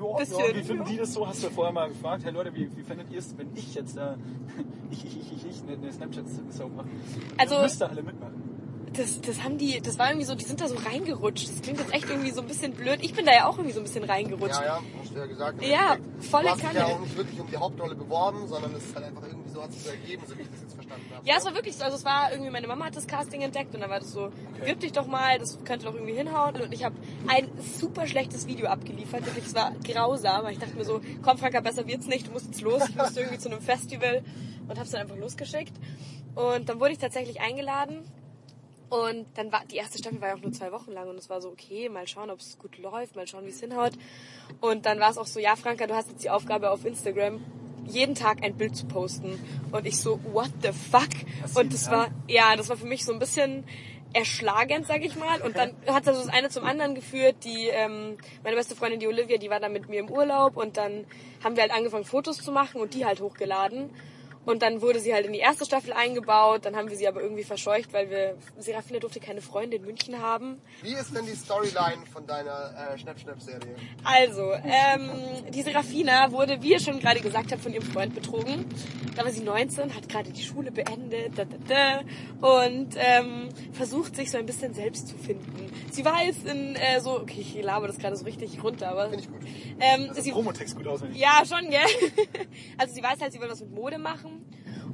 Speaker 1: ja,
Speaker 6: Bisschen,
Speaker 1: ja, wie finden die das so? Hast du ja vorher mal gefragt, hey Leute, wie, wie findet ihr es, wenn ich jetzt da, ich, ich, ich, ich, ich, eine Snapchat-Sau mache?
Speaker 6: Also-
Speaker 1: Ihr müsst da alle mitmachen.
Speaker 6: Das, das haben die, das war irgendwie so, die sind da so reingerutscht. Das klingt jetzt echt irgendwie so ein bisschen blöd. Ich bin da ja auch irgendwie so ein bisschen reingerutscht.
Speaker 4: Ja, ja, hast du ja gesagt.
Speaker 6: Ja, volle
Speaker 4: Du hast dich ja
Speaker 6: Kanne.
Speaker 4: auch nicht wirklich um die Hauptrolle beworben, sondern es ist halt einfach irgendwie so hat sich so ergeben, so wie ich das jetzt verstanden habe.
Speaker 6: Ja, es war wirklich so. Also es war irgendwie, meine Mama hat das Casting entdeckt und dann war das so, bewirb dich doch mal, das könnte doch irgendwie hinhauen. Und ich habe ein super schlechtes Video abgeliefert. Wirklich, es war grausam. Ich dachte mir so, komm Franka, besser wird's nicht, du musst jetzt los. Ich musste irgendwie zu einem Festival und habe es dann einfach losgeschickt. Und dann wurde ich tatsächlich eingeladen. Und dann war die erste Staffel war ja auch nur zwei Wochen lang und es war so, okay, mal schauen, ob es gut läuft, mal schauen, wie es hinhaut. Und dann war es auch so, ja, Franka, du hast jetzt die Aufgabe auf Instagram, jeden Tag ein Bild zu posten. Und ich so, what the fuck?
Speaker 1: Was,
Speaker 6: Und das war, ja, das war für mich so ein bisschen erschlagend, sag ich mal. Und dann hat das das eine zum anderen geführt. Die, ähm, meine beste Freundin, die Olivia, die war dann mit mir im Urlaub und dann haben wir halt angefangen, Fotos zu machen und die halt hochgeladen. Und dann wurde sie halt in die erste Staffel eingebaut, dann haben wir sie aber irgendwie verscheucht, weil wir, Serafina durfte keine Freunde in München haben.
Speaker 4: Wie ist denn die Storyline von deiner äh, Schnapp-Schnapp-Serie?
Speaker 6: Also, ähm, die Serafina wurde, wie ihr schon gerade gesagt habt, von ihrem Freund betrogen. Da war sie 19, hat gerade die Schule beendet da, da, da, und ähm, versucht sich so ein bisschen selbst zu finden. Sie war jetzt in äh, so, okay, ich laber das gerade so richtig runter, aber
Speaker 4: Finde ich gut.
Speaker 6: ähm,
Speaker 1: Also
Speaker 6: sie,
Speaker 1: Promotext gut auswendig.
Speaker 6: ja, schon, gell? Also sie weiß halt, sie will was mit Mode machen.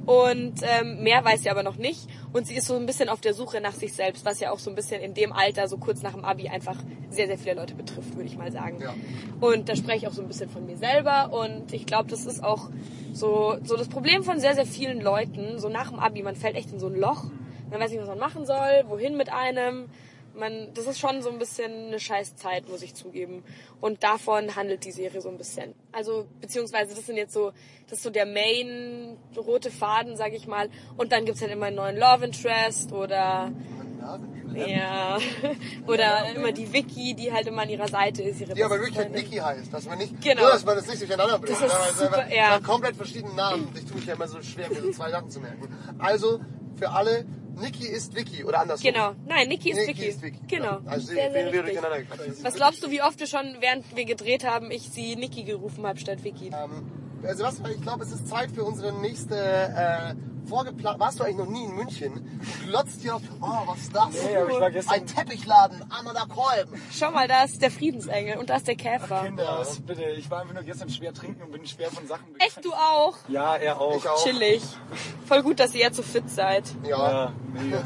Speaker 6: Und ähm, mehr weiß sie aber noch nicht. Und sie ist so ein bisschen auf der Suche nach sich selbst, was ja auch so ein bisschen in dem Alter, so kurz nach dem Abi, einfach sehr, sehr viele Leute betrifft, würde ich mal sagen.
Speaker 4: Ja.
Speaker 6: Und da spreche ich auch so ein bisschen von mir selber. Und ich glaube, das ist auch so, so das Problem von sehr, sehr vielen Leuten. So nach dem Abi, man fällt echt in so ein Loch. Man weiß nicht, was man machen soll, wohin mit einem. Man, das ist schon so ein bisschen eine scheiß Zeit, muss ich zugeben. Und davon handelt die Serie so ein bisschen. Also, beziehungsweise das sind jetzt so, das ist so der Main rote Faden, sag ich mal. Und dann gibt's halt immer einen neuen Love Interest oder, ja, oder immer die Vicky, die halt immer an ihrer Seite ist. Ihre
Speaker 4: Die aber wirklich halt. Vicky heißt, dass man nicht,
Speaker 6: Genau.
Speaker 4: nur, dass man das nicht durcheinander bringt.
Speaker 6: Das ist
Speaker 4: es
Speaker 6: super, ja.
Speaker 4: komplett verschiedene Namen. Ich tue mich ja immer so schwer, mir so zwei Sachen zu merken. Also, für alle, Niki ist Vicky oder andersrum.
Speaker 6: Genau. Nein, Niki ist
Speaker 4: Niki
Speaker 6: Vicky.
Speaker 4: ist Vicky.
Speaker 6: Genau.
Speaker 4: Also,
Speaker 6: sehr, sehr
Speaker 4: wir, durcheinander ist
Speaker 6: Was glaubst du, wie oft du schon, während wir gedreht haben, ich sie Niki gerufen habe statt Vicky?
Speaker 4: Ähm, also was, ich glaube, es ist Zeit für unsere nächste äh, vorgeplant. Warst du eigentlich noch nie in München? Glotzt hier auf, oh, was ist das?
Speaker 1: Ich war gestern-
Speaker 4: Ein Teppichladen, Amanda Kolben.
Speaker 6: Schau mal, da ist der Friedensengel und da ist der Käfer.
Speaker 1: Kinder, was, bitte, ich war einfach nur gestern schwer trinken und bin schwer von Sachen
Speaker 6: Echt, du auch?
Speaker 1: Ja, er auch.
Speaker 4: Ich auch.
Speaker 6: Chillig. Voll gut, dass ihr jetzt so fit seid.
Speaker 4: Ja.
Speaker 1: Ja, mega.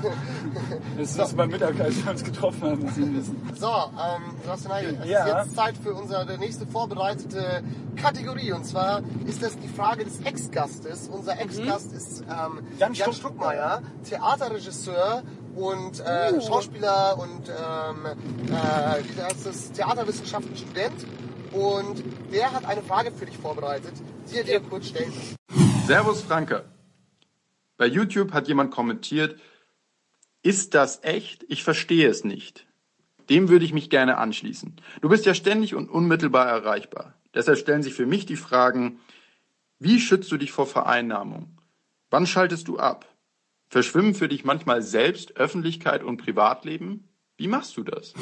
Speaker 1: Das ist beim Mittag, als wir uns getroffen haben, sehen müssen.
Speaker 4: So, ähm, Heigl, es
Speaker 1: Ja.
Speaker 4: ist jetzt Zeit für unsere nächste vorbereitete Kategorie. Und zwar ist das die Frage des Ex-Gastes. Unser Ex-Gast ist ähm,
Speaker 1: Jan
Speaker 4: Jan,
Speaker 1: Struck-
Speaker 4: Struckmeier, Theaterregisseur und äh, Schauspieler und ähm, äh, wie heißt das, Theaterwissenschaften-Student. Und der hat eine Frage für dich vorbereitet, die er dir kurz stellen wird.
Speaker 10: Servus Franke. Bei YouTube hat jemand kommentiert, ist das echt? Ich verstehe es nicht. Dem würde ich mich gerne anschließen. Du bist ja ständig und unmittelbar erreichbar. Deshalb stellen sich für mich die Fragen, wie schützt du dich vor Vereinnahmung? Wann schaltest du ab? Verschwimmen für dich manchmal selbst Öffentlichkeit und Privatleben? Wie machst du das?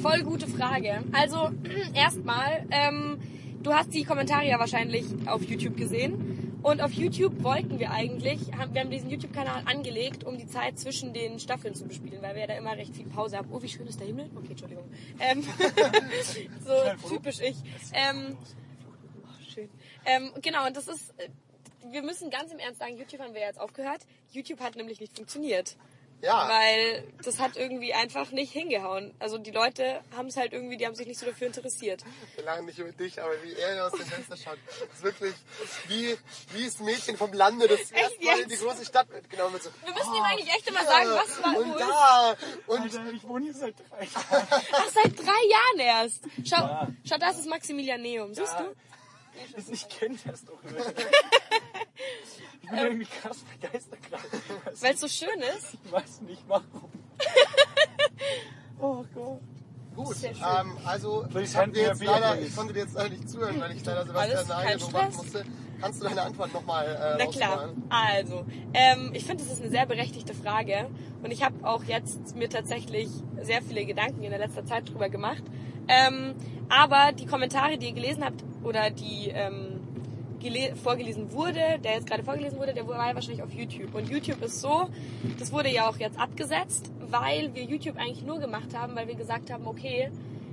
Speaker 6: Voll gute Frage. Also, erstmal, ähm, du hast die Kommentare ja wahrscheinlich auf YouTube gesehen. Und auf YouTube wollten wir eigentlich, haben, wir haben diesen YouTube-Kanal angelegt, um die Zeit zwischen den Staffeln zu bespielen, weil wir ja da immer recht viel Pause haben. Oh, wie schön ist der Himmel? Okay, Entschuldigung. Ähm, so typisch ich. Ähm, oh, schön. Ähm, genau, und das ist, äh, wir müssen ganz im Ernst sagen, YouTube haben wir ja jetzt aufgehört. YouTube hat nämlich nicht funktioniert.
Speaker 4: Ja.
Speaker 6: Weil das hat irgendwie einfach nicht hingehauen. Also die Leute haben es halt irgendwie, die haben sich nicht so dafür interessiert.
Speaker 4: Wir lachen nicht über dich, aber wie er aus dem Fenster schaut, ist wirklich wie, wie das Mädchen vom Lande, das erst mal in die große Stadt mitgenommen wird. So,
Speaker 6: Wir müssen ihm eigentlich echt immer sagen, was war
Speaker 4: und
Speaker 6: wo
Speaker 4: da und
Speaker 1: Alter, ich wohne hier seit drei Jahren.
Speaker 6: Ach, seit drei Jahren erst. Schau, schau, das ist Maximilianeum. Siehst du?
Speaker 1: Ich kenne das doch nicht. Ich bin irgendwie krass begeistert gerade.
Speaker 6: Weil es so schön ist.
Speaker 1: Ich weiß nicht warum. oh Gott.
Speaker 4: Gut, ähm, also ich,
Speaker 1: beer,
Speaker 4: leider, ich konnte dir jetzt leider nicht zuhören, weil ich leider Sebastian Heide beobachten
Speaker 6: Stress.
Speaker 4: musste. Kannst du deine Antwort nochmal äh,
Speaker 6: Na klar. Also, ähm, ich finde, das ist eine sehr berechtigte Frage. Und ich habe auch jetzt mir tatsächlich sehr viele Gedanken in der letzter Zeit drüber gemacht. Ähm, aber die Kommentare, die ihr gelesen habt, oder die ähm, gele vorgelesen wurde, der jetzt gerade vorgelesen wurde, der war ja wahrscheinlich auf YouTube. Und YouTube ist so, das wurde ja auch jetzt abgesetzt, weil wir YouTube eigentlich nur gemacht haben, weil wir gesagt haben, okay,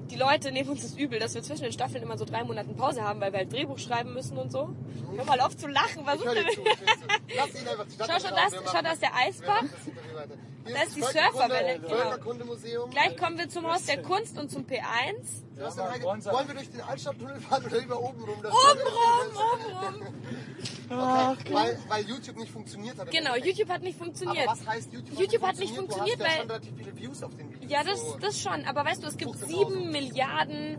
Speaker 6: die Leute nehmen uns das übel, dass wir zwischen den Staffeln immer so drei Monaten Pause haben, weil wir halt Drehbuch schreiben müssen und so. Hör mal auf zu lachen, was ist denn?
Speaker 4: Lass ihn einfach
Speaker 6: Schau, schau, das- schau,
Speaker 4: machen-
Speaker 6: da ist der Eisbach.
Speaker 4: das
Speaker 6: ist die Surferwelle, genau. Gleich kommen wir zum Haus der Kunst und zum P1.
Speaker 1: Ja,
Speaker 4: Heide,
Speaker 1: wollen Sie-
Speaker 4: wollen wir durch den Altstadttunnel fahren oder lieber oben rum?
Speaker 6: Oben rum, oben rum.
Speaker 4: Okay, weil, weil YouTube nicht funktioniert hat.
Speaker 6: Genau. YouTube hat nicht funktioniert.
Speaker 4: Aber was heißt YouTube?
Speaker 6: YouTube hat nicht funktioniert,
Speaker 4: du hast ja
Speaker 6: weil-
Speaker 4: schon relativ viele Views auf den Videos.
Speaker 6: Ja, das, das schon. Aber weißt du, es gibt
Speaker 4: 15.000.
Speaker 6: sieben Milliarden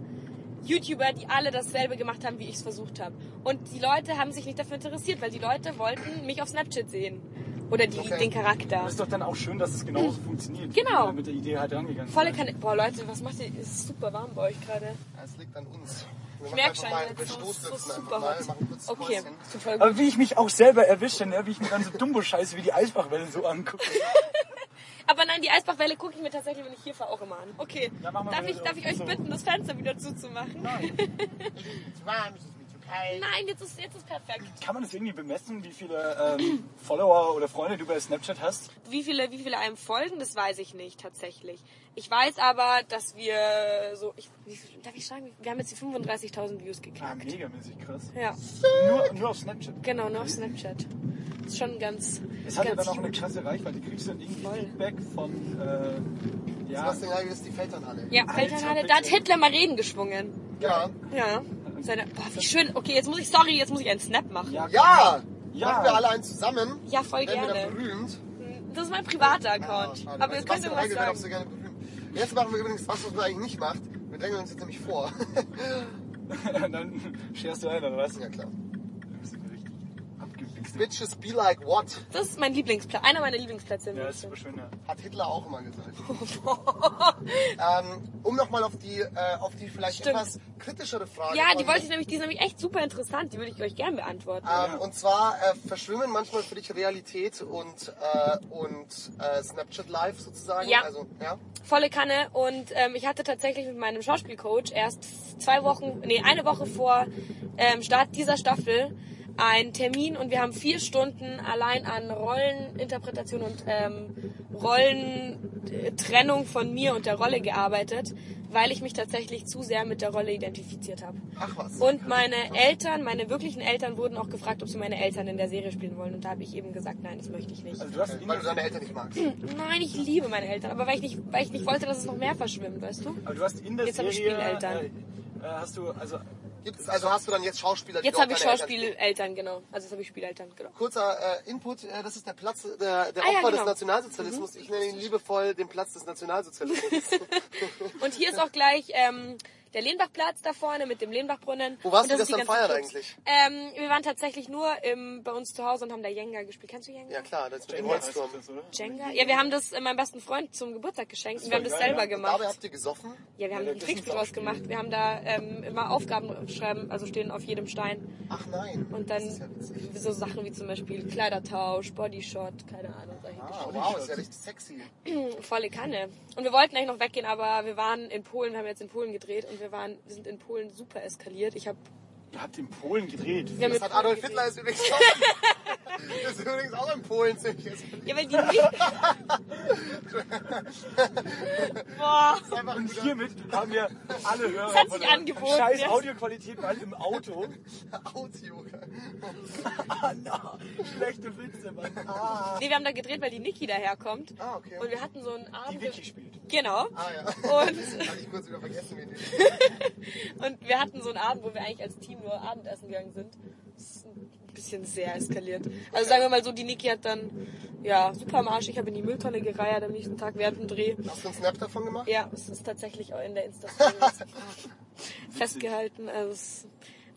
Speaker 6: YouTuber, die alle dasselbe gemacht haben, wie ich es versucht habe. Und die Leute haben sich nicht dafür interessiert, weil die Leute wollten mich auf Snapchat sehen. Oder die,
Speaker 4: Okay.
Speaker 6: den Charakter.
Speaker 1: Das ist doch dann auch schön, dass es genauso funktioniert.
Speaker 6: Genau.
Speaker 1: Mit der Idee halt rangegangen
Speaker 6: Volle. Kanne. Boah, Leute, was macht ihr? Es ist super warm bei euch gerade.
Speaker 4: Ja, Es liegt an uns. Wir
Speaker 6: Ich merke schon, jetzt so, so super
Speaker 4: mal,
Speaker 6: Okay, super gut.
Speaker 1: Aber wie ich mich auch selber erwische, ne? wie ich mir dann so Dumbo-Scheiße wie die Eisbachwelle so angucke.
Speaker 6: Aber nein, die Eisbachwelle gucke ich mir tatsächlich, wenn ich hier fahre, auch immer an. Okay.
Speaker 1: Ja,
Speaker 6: darf, ich, darf ich euch
Speaker 1: So.
Speaker 6: bitten, das Fenster wieder zuzumachen? Nein,
Speaker 4: Es war ein bisschen kalt.
Speaker 6: jetzt ist jetzt ist perfekt.
Speaker 1: Kann man das irgendwie bemessen, wie viele ähm, Follower oder Freunde du bei Snapchat hast?
Speaker 6: Wie viele, wie viele einem folgen, das weiß ich nicht tatsächlich. Ich weiß aber, dass wir so, ich, darf ich sagen, wir haben jetzt die 35.000 Views
Speaker 1: Ah,
Speaker 6: geknackt.
Speaker 1: megamäßig krass.
Speaker 6: Ja,
Speaker 1: Nur, nur auf Snapchat.
Speaker 6: genau, nur auf Snapchat. Ist schon ganz,
Speaker 1: Es hat ja dann auch eine krasse Reichweite. Kriegst du dann irgendwie
Speaker 6: Voll.
Speaker 1: Feedback von, äh, ja,
Speaker 4: Sebastian Heide ist die Feldherrnhalle.
Speaker 6: Ja,
Speaker 1: Alter,
Speaker 6: Feldherrnhalle, da hat. Hitler mal Reden geschwungen.
Speaker 4: Ja.
Speaker 6: Ja. Seine, boah, wie schön. Okay, jetzt muss ich, sorry, jetzt muss ich einen Snap machen.
Speaker 1: ja,
Speaker 4: Ja!
Speaker 1: Ja.
Speaker 4: Machen wir alle einen zusammen.
Speaker 6: Ja, voll
Speaker 4: Werden wir
Speaker 6: gerne.
Speaker 4: dann berühmt.
Speaker 6: Das ist mein privater
Speaker 4: Ah,
Speaker 6: Account.
Speaker 4: schade,
Speaker 6: aber
Speaker 4: weil
Speaker 6: ihr könnt
Speaker 4: Sebastian
Speaker 6: mir was
Speaker 4: Heide wäre auch so
Speaker 6: sagen.
Speaker 4: gerne berühmt. Jetzt machen wir übrigens was, was man eigentlich nicht macht. Wir drängeln uns jetzt nämlich vor.
Speaker 1: dann scherst du ein, oder was?
Speaker 4: ja klar.
Speaker 1: Du bist richtig abgewichst.
Speaker 4: Bitches be like what?
Speaker 6: Das ist mein Lieblingsplatz, einer meiner Lieblingsplätze in
Speaker 1: Ja, ist super schön, ja.
Speaker 4: Hat Hitler auch immer gesagt. ähm, um nochmal auf die, äh, auf die vielleicht
Speaker 6: Stimmt.
Speaker 4: etwas kritischere Frage.
Speaker 6: Ja, die wollte ich nämlich, die ist nämlich echt super interessant. Die würde ich euch gern beantworten.
Speaker 4: Ähm, Und zwar äh, verschwimmen manchmal für dich Realität und, äh, und äh, Snapchat Live sozusagen.
Speaker 6: Ja.
Speaker 4: Also, ja.
Speaker 6: Volle Kanne. Und ähm, ich hatte tatsächlich mit meinem Schauspielcoach erst zwei Wochen, nee, eine Woche vor ähm, Start dieser Staffel einen Termin und wir haben vier Stunden allein an Rolleninterpretation und ähm, Rollentrennung von mir und der Rolle gearbeitet, weil ich mich tatsächlich zu sehr mit der Rolle identifiziert habe.
Speaker 4: Ach was.
Speaker 6: Und meine Eltern, meine wirklichen Eltern wurden auch gefragt, ob sie meine Eltern in der Serie spielen wollen. Und da habe ich eben gesagt, nein, das möchte ich nicht.
Speaker 1: Also du hast
Speaker 4: Weil du deine Eltern nicht magst.
Speaker 6: Nein, ich liebe meine Eltern, aber weil ich nicht, weil ich nicht wollte, dass es noch mehr verschwimmt, weißt du?
Speaker 1: aber du hast in der
Speaker 6: Jetzt hab ich
Speaker 1: Serie,
Speaker 6: Spieleltern.
Speaker 1: äh, äh, hast du, also,
Speaker 4: Gibt's, also hast du dann jetzt Schauspieler,
Speaker 6: Jetzt habe ich? Schauspieleltern, genau. Also jetzt habe ich Spieleltern, genau.
Speaker 4: Kurzer äh, Input, äh, das ist der Platz der, der
Speaker 6: Ah, ja,
Speaker 4: Opfer des
Speaker 6: genau.
Speaker 4: Nationalsozialismus. Ich nenne ihn liebevoll den Platz des Nationalsozialismus.
Speaker 6: Und hier ist auch gleich ähm, der Lehnbachplatz da vorne mit dem Lehnbachbrunnen.
Speaker 4: Wo warst du gestern feiern
Speaker 6: Clubs.
Speaker 4: eigentlich?
Speaker 6: Ähm, wir waren tatsächlich nur im, bei uns zu Hause und haben da Jenga gespielt. Kennst du Jenga?
Speaker 4: ja klar, das ist mit dem Holzturm.
Speaker 6: Jenga? Ja, wir haben das äh, meinem besten Freund zum Geburtstag geschenkt. und Wir haben das selber
Speaker 1: ja.
Speaker 6: gemacht.
Speaker 4: Dabei habt ihr gesoffen?
Speaker 6: Ja, wir haben
Speaker 1: Ja,
Speaker 6: ein
Speaker 1: das
Speaker 6: Kriegsspiel
Speaker 1: ist ein
Speaker 6: draus gemacht. Wir haben da ähm, immer Aufgaben schreiben, also stehen auf jedem Stein.
Speaker 4: Ach nein.
Speaker 6: Und dann
Speaker 4: ja
Speaker 6: so Sachen wie zum Beispiel Kleidertausch, Bodyshot, keine Ahnung, solche
Speaker 4: Ah, wow, ist ja richtig sexy.
Speaker 6: Volle Kanne. Und wir wollten eigentlich noch weggehen, aber wir waren in Polen, wir haben jetzt in Polen gedreht und wir waren, wir sind in Polen super eskaliert. Ich habe
Speaker 1: Ihr habt in Polen gedreht.
Speaker 6: wir haben
Speaker 4: Das hat
Speaker 6: Polen
Speaker 4: Adolf
Speaker 6: gedreht.
Speaker 4: Hitler ist übrigens auch, ist übrigens auch in Polen ziemlich.
Speaker 6: Ja, weil die nicht. Boah.
Speaker 4: Das ist einfach ein
Speaker 1: Und hiermit haben wir alle Hörer
Speaker 6: hat
Speaker 1: von
Speaker 6: sich angeboten,
Speaker 1: scheiß. Audioqualität mal im Auto.
Speaker 4: Audio.
Speaker 1: Ah, na, schlechte Witze, Mann. Ah.
Speaker 6: Nee, wir haben da gedreht, weil die Niki daherkommt.
Speaker 4: Ah, okay.
Speaker 6: Und wir hatten so einen Abend.
Speaker 1: Die Vicky spielt.
Speaker 6: Genau.
Speaker 4: Ah ja.
Speaker 6: Und,
Speaker 4: Hatte ich kurz wieder vergessen, wie die
Speaker 6: und wir hatten so einen Abend, wo wir eigentlich als Team nur Abendessen gegangen sind. Das ist ein bisschen sehr eskaliert. Also sagen wir mal so, die Niki hat dann, ja, super am Arsch. Ich habe in die Mülltonne gereiert am nächsten Tag während dem Dreh.
Speaker 4: Hast du einen Snap davon gemacht?
Speaker 6: Ja, es ist tatsächlich auch in der Insta-Story festgehalten. Also es,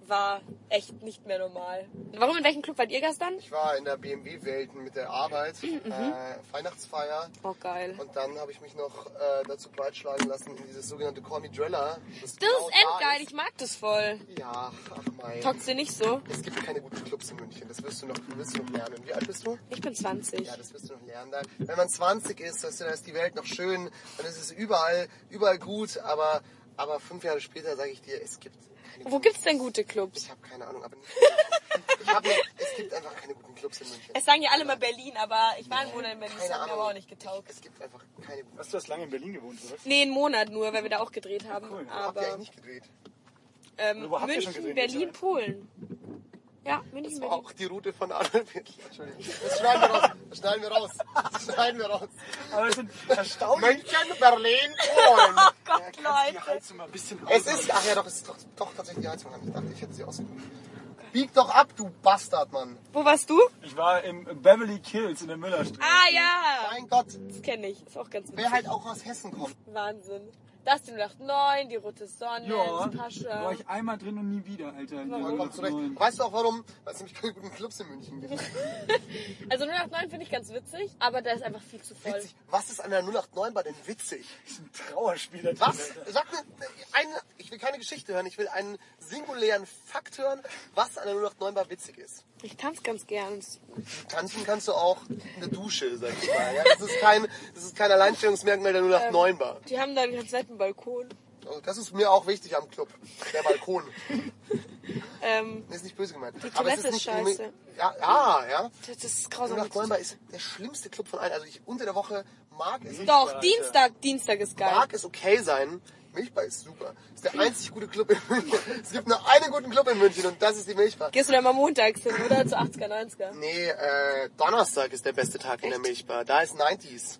Speaker 6: war echt nicht mehr normal. Warum, in welchem Club wart ihr gestern?
Speaker 4: Ich war in der BMW-Welt mit der Arbeit,
Speaker 6: Mhm.
Speaker 4: äh, Weihnachtsfeier.
Speaker 6: Oh, geil.
Speaker 4: Und dann habe ich mich noch äh, dazu breitschlagen lassen in dieses sogenannte Call Me Drella.
Speaker 6: Das
Speaker 4: genau
Speaker 6: ist
Speaker 4: da
Speaker 6: endgeil, ich mag das voll.
Speaker 4: Ja, ach mein.
Speaker 6: Talkst du nicht so?
Speaker 4: Es gibt keine guten Clubs in München, das wirst du noch, wirst du noch lernen. Wie alt bist du?
Speaker 6: Ich bin 20.
Speaker 4: Ja, das wirst du noch lernen. Da, wenn man 20 ist, weißt du, dann ist die Welt noch schön, dann ist es überall, überall gut, aber, aber fünf Jahre später sage ich dir, es gibt
Speaker 6: Wo gibt's denn gute Clubs?
Speaker 4: Ich habe keine Ahnung, aber ich hab, es gibt einfach keine guten Clubs in München.
Speaker 6: Es sagen ja alle mal Berlin, aber ich war einen Monat in Berlin, das hat mir aber auch nicht getaugt.
Speaker 4: Es gibt einfach keine guten
Speaker 1: Hast du das lange in Berlin gewohnt, oder?
Speaker 6: Nee, einen Monat nur, weil wir da auch gedreht haben.
Speaker 4: Habt ihr
Speaker 6: Aber
Speaker 4: eigentlich nicht gedreht?
Speaker 6: ähm,
Speaker 1: Wo habt ihr schon
Speaker 6: München,
Speaker 1: gedreht,
Speaker 6: Berlin, Polen. Ja, München,
Speaker 4: Das war auch die Route von Adolf Hitler. Entschuldigung. Das schneiden wir raus. Das schneiden wir raus. Das schneiden wir raus.
Speaker 1: Aber es sind erstaunlich.
Speaker 4: München, Berlin, Polen.
Speaker 6: Oh Gott,
Speaker 1: Die
Speaker 6: Leute.
Speaker 1: Heizung mal ein bisschen
Speaker 4: Es ist, ach ja, doch, es ist doch, doch tatsächlich die Heizung an. Ich dachte, ich hätte sie ausgeguckt. Bieg doch ab, du Bastard, Mann.
Speaker 6: Wo warst du?
Speaker 1: Ich war im Beverly Hills in der Müllerstraße.
Speaker 6: Ah ja,
Speaker 4: Mein Gott.
Speaker 6: das kenne ich. Ist auch ganz witzig.
Speaker 4: Wer halt auch aus Hessen kommt.
Speaker 6: Wahnsinn. Das die 089, die Rote Sonne,
Speaker 1: Ja,
Speaker 6: das Pascha.
Speaker 1: war ich einmal drin und nie wieder, Alter.
Speaker 6: Warum?
Speaker 4: Kommt zurecht.
Speaker 1: 109.
Speaker 4: Weißt du auch warum? Weil es nämlich keine guten Clubs in München gibt.
Speaker 6: Also 089 finde ich ganz witzig, aber da ist einfach viel zu voll.
Speaker 4: Witzig. Was ist an der 089 bei denn witzig?
Speaker 1: Das ist ein Trauerspiel
Speaker 4: Was? Sag mir, eine, ich will keine Geschichte hören, ich will einen singulären Fakt hören, was an der 089 Bar witzig ist.
Speaker 6: Ich tanze ganz gern.
Speaker 4: Tanzen kannst du auch in der Dusche, sag ich mal. Ja, das, ist kein, das ist kein Alleinstellungsmerkmal der 089 Bar.
Speaker 6: Die haben da einen ganz netten Balkon.
Speaker 4: Oh, Das ist mir auch wichtig am Club. Der Balkon.
Speaker 6: Ähm,
Speaker 4: ist nicht böse gemeint.
Speaker 6: Die
Speaker 4: Aber es
Speaker 6: Toilette ist
Speaker 4: nicht
Speaker 6: scheiße.
Speaker 4: Ja, ja, ja.
Speaker 6: das ist grausam.
Speaker 4: 089 Bar ist der schlimmste Club von allen. Also ich unter der Woche mag es.
Speaker 6: Doch, Dienstag, Dienstag ist geil.
Speaker 4: mag es okay sein. Milchbar ist super. ist der einzig gute Club in München. Es gibt nur einen guten Club in München und das ist die Milchbar.
Speaker 6: Gehst du da mal montags hin, oder? Zu 80er, 90er.
Speaker 4: Nee, äh, Donnerstag ist der beste Tag in der Milchbar. Da ist 90s.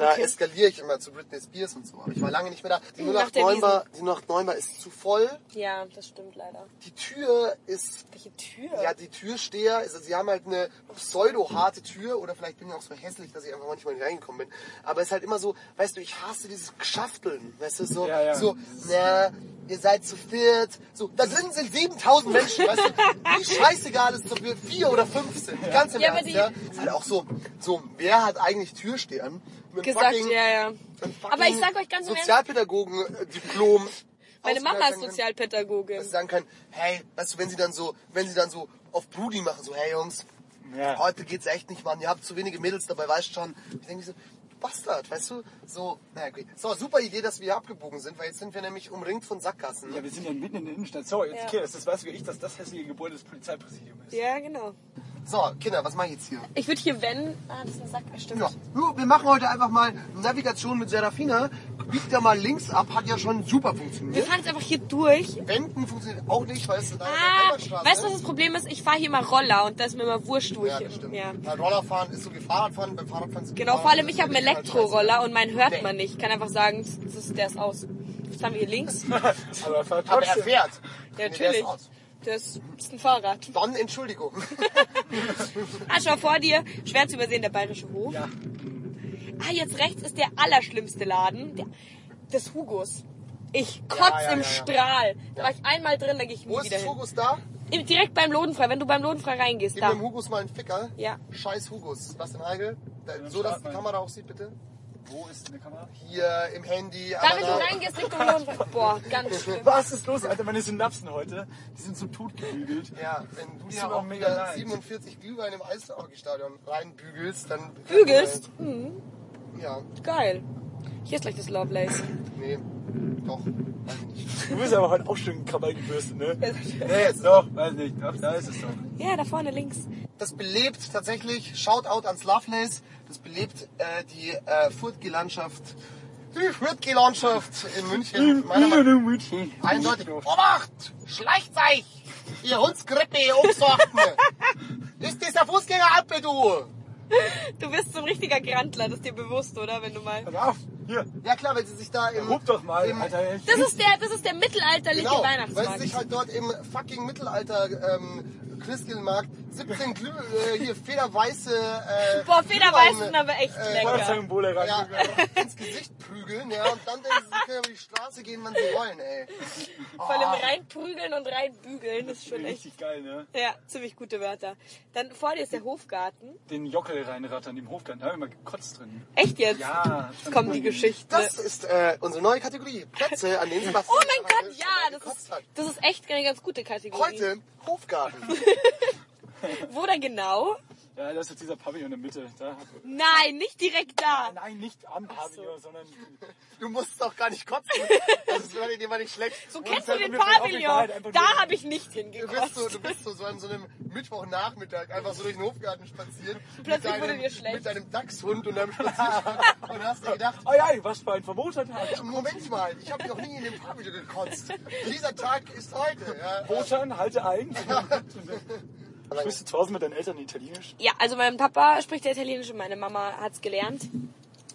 Speaker 4: Da
Speaker 6: Okay.
Speaker 4: eskaliere ich immer zu Britney Spears und so. Aber ich war lange nicht mehr da. Die
Speaker 6: Nach der
Speaker 4: 089 Bar, die 089 Bar ist zu voll.
Speaker 6: Ja, das stimmt leider.
Speaker 4: Die Tür ist
Speaker 6: Welche Tür?
Speaker 4: Ja, die Türsteher, also sie haben halt eine pseudo-harte Tür oder vielleicht bin ich auch so hässlich, dass ich einfach manchmal nicht reingekommen bin. Aber es ist halt immer so, weißt du, ich hasse dieses Geschafteln, weißt du, so,
Speaker 1: Ja, ja.
Speaker 4: so, na, ihr seid zu viert, so, da drin sind 7000 Menschen, weißt du, wie scheißegal ist es, ob wir vier oder fünf sind, ganz im
Speaker 6: Ja, aber
Speaker 4: Ernst,
Speaker 6: die-
Speaker 4: ja. Ist halt auch so, so, wer hat eigentlich Türstehern? Mit
Speaker 6: Gesagt,
Speaker 4: fucking-
Speaker 6: ja, ja. Aber ich sag euch ganz Ernst,
Speaker 4: Sozialpädagogen-Diplom.
Speaker 6: meine Mama ist Sozialpädagogin.
Speaker 4: dass sie sagen können, hey, weißt du, wenn sie dann so, wenn sie dann so auf Brudi machen, so, hey Jungs,
Speaker 1: Ja.
Speaker 4: heute geht's echt nicht, Mann, ihr habt zu wenige Mädels dabei, weißt du schon. Ich denke mir so, du Bastard, weißt du, so, naja, okay. So, super Idee, dass wir hier abgebogen sind, weil jetzt sind wir nämlich umringt von Sackgassen.
Speaker 1: Ja, wir sind ja mitten in der Innenstadt. So, jetzt
Speaker 6: Ja.
Speaker 1: okay, das weißt wie ich, dass das hässliche Gebäude des Polizeipräsidiums ist.
Speaker 6: Ja, genau.
Speaker 4: So, Kinder, was mache ich jetzt hier?
Speaker 6: Ich würde hier, wenn... Ah, das ist ein Sack, stimmt.
Speaker 4: Ja, wir machen heute einfach mal Navigation mit Serafina. Biegt da mal links ab, hat ja schon super
Speaker 6: Wir
Speaker 4: funktioniert.
Speaker 6: fahren jetzt einfach hier durch.
Speaker 4: Wenden funktioniert auch nicht, weil es in einer
Speaker 6: Ah, weißt du, was das Problem ist? Ich fahre hier mal Roller und da ist mir immer wurscht, wo
Speaker 4: Ja,
Speaker 6: ich...
Speaker 4: das stimmt.
Speaker 6: Ja.
Speaker 4: Ja, Rollerfahren ist so wie Fahrradfahren, beim Fahrradfahren ist
Speaker 6: Genau, vor allem ich habe einen Elektroroller und meinen hört man nicht. Ich kann einfach sagen, das ist, der ist aus. Jetzt haben wir hier links. Ja,
Speaker 1: Aber er fährt
Speaker 4: Aber er fährt. Nee, der
Speaker 6: natürlich.
Speaker 4: ist aus.
Speaker 6: Das ist ein Fahrrad.
Speaker 4: Dann Entschuldigung.
Speaker 6: Ah, schau vor dir. Schwer zu übersehen, der Bayerische Hof.
Speaker 1: Ja.
Speaker 6: Ah, jetzt rechts ist der allerschlimmste Laden. Der, des Hugos. Ich kotz
Speaker 4: Ja, ja,
Speaker 6: im
Speaker 4: ja, ja.
Speaker 6: Strahl. Da war ich einmal drin, da gehe ich nie
Speaker 4: Wo ist
Speaker 6: wieder
Speaker 4: das
Speaker 6: hin.
Speaker 4: Hugos da?
Speaker 6: Im- Direkt beim Lodenfrei, wenn du beim Lodenfrei reingehst.
Speaker 4: Gib
Speaker 6: Da.
Speaker 4: dem Hugos mal einen Ficker.
Speaker 6: Ja.
Speaker 4: Scheiß Hugos. Sebastian Heigel. Da, so, dass die. Kamera auch sieht, bitte.
Speaker 1: Wo ist eine Kamera?
Speaker 4: Hier im Handy.
Speaker 6: Da, wenn du reingehst, Richtung Lodenfrei. Boah, ganz schlimm.
Speaker 1: Was ist los, Alter? Meine Synapsen heute, die sind so totgebügelt.
Speaker 4: Ja, wenn du dir auch
Speaker 1: mega
Speaker 4: wieder
Speaker 1: leid.
Speaker 4: 47 Glühwein im Eishockey-Stadion reinbügelst, dann...
Speaker 6: Bügelst? Mhm.
Speaker 4: Ja,
Speaker 6: Geil. Hier ist gleich das Lovelace.
Speaker 4: nee, doch, weiß ich nicht.
Speaker 1: Du bist aber heute auch schön Krawall gebürstet, ne?
Speaker 4: Nee, jetzt
Speaker 1: Doch, weiß nicht. Doch, da ist es doch.
Speaker 6: Ja, da vorne links.
Speaker 4: Das belebt tatsächlich, Shoutout ans Lovelace, das belebt äh, die äh, Furtge-Landschaft, die Furtge-Landschaft in München. Meiner Meinung nach eindeutig. Obacht! Schleicht euch! Ihr Hundskrippe, ihr Obstsorten! Ist das der Fußgängerampel, du?
Speaker 6: Du bist so ein richtiger Grantler, das ist dir bewusst, oder? Wenn du mal.
Speaker 1: Pass auf, hier.
Speaker 4: Ja klar, wenn sie sich da im...
Speaker 1: Ruf doch mal,
Speaker 4: im,
Speaker 1: Alter.
Speaker 6: Das ist der, das ist der mittelalterliche
Speaker 4: Genau, weil
Speaker 6: Weihnachtsmarkt.
Speaker 4: sie sich halt dort im fucking Mittelalter ähm, Christkindlmarkt 17 Glüh, äh, hier federweiße. Äh,
Speaker 6: Boah, Federweiß sind aber echt lecker.
Speaker 1: Feuerzeugsymbole rein.
Speaker 4: ja, ins Gesicht prügeln, ja, und dann denken sie, sie können über die Straße gehen, wann sie wollen, ey.
Speaker 6: Vor allem reinprügeln und reinbügeln, das ist schon echt,
Speaker 1: Richtig geil, ne?
Speaker 6: ja, ziemlich gute Wörter. Dann vor dir ist der Hofgarten.
Speaker 1: Den Jockel reinrattern im Hofgarten, da habe ich mal gekotzt drin.
Speaker 6: Echt jetzt?
Speaker 1: Ja.
Speaker 6: Jetzt kommt die Geschichte.
Speaker 4: Das ist äh, unsere neue Kategorie. Plätze, an denen Sebastian
Speaker 6: Oh mein Gott, ja, das ist, das ist echt eine ganz gute Kategorie.
Speaker 4: Heute Hofgarten.
Speaker 6: Wo da genau?
Speaker 1: Ja, das ist dieser Pavillon in der Mitte. Da.
Speaker 6: Nein, nicht direkt da.
Speaker 1: Nein, nicht am Pavillon, sondern...
Speaker 4: Du musst doch gar nicht kotzen. Das wäre dir mal nicht schlecht.
Speaker 6: So
Speaker 4: Und
Speaker 6: kennst du den
Speaker 1: auch
Speaker 6: Pavillon. Da habe ich nicht
Speaker 4: Du bist,
Speaker 6: hingekotzt.
Speaker 4: so, du bist so, so an so einem Mittwochnachmittag einfach so durch den Hofgarten spazieren.
Speaker 6: Plötzlich
Speaker 4: mit
Speaker 6: wurde
Speaker 4: deinem,
Speaker 6: dir schlecht.
Speaker 4: Mit deinem Dachshund und deinem Spaziergang. und hast dir gedacht,
Speaker 1: Oh ja, was für ein verboter Tag.
Speaker 4: Moment mal, ich habe noch nie in dem Pavillon gekotzt. Dieser Tag ist heute. Ja.
Speaker 1: Botan, halte ein. Sprichst du zu Hause mit deinen Eltern Italienisch?
Speaker 6: Ja, also mein Papa spricht ja Italienisch und meine Mama hat's gelernt.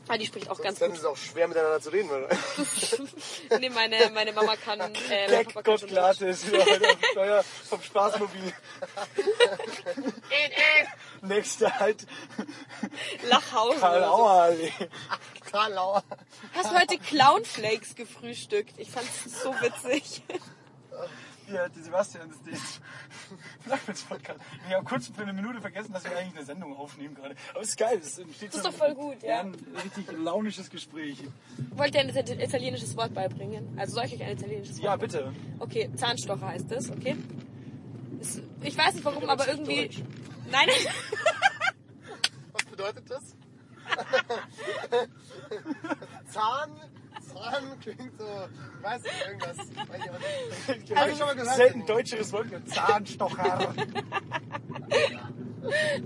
Speaker 6: Aber die spricht auch ganz
Speaker 4: Dann
Speaker 6: gut.
Speaker 4: ist es auch schwer miteinander zu reden. Oder?
Speaker 6: nee, meine, meine Mama kann, äh, mein
Speaker 1: Gag,
Speaker 6: Papa
Speaker 1: Gott, Klarte ist wieder heute auf Steuer vom Straßenmobil. Nächster halt
Speaker 6: Lachhausen.
Speaker 1: Karl
Speaker 6: oder so.
Speaker 1: Auer Allee.
Speaker 4: Karl Lauer.
Speaker 6: Hast du heute Clownflakes gefrühstückt? Ich fand's so witzig.
Speaker 1: Ja, die Sebastian ist den Nachmittagspodcast. Ich habe kurz für eine Minute vergessen, dass wir eigentlich eine Sendung aufnehmen gerade. Aber es ist geil. Es entsteht
Speaker 6: Das ist
Speaker 1: so
Speaker 6: doch voll gut, ja.
Speaker 1: ein richtig launisches Gespräch.
Speaker 6: Wollt ihr ein Ita- italienisches Wort beibringen? Also soll ich euch ein italienisches Wort
Speaker 1: Ja, bitte.
Speaker 6: Okay, Zahnstocher heißt das, okay? Ist, ich weiß nicht warum, aber irgendwie...
Speaker 1: Deutsch.
Speaker 6: Nein,
Speaker 4: Was bedeutet das? Zahn, Zahn klingt so, ich weiß nicht, irgendwas. Weiß ich schon mal gehört.
Speaker 1: Selten deutscheres Wort mit Zahnstocher.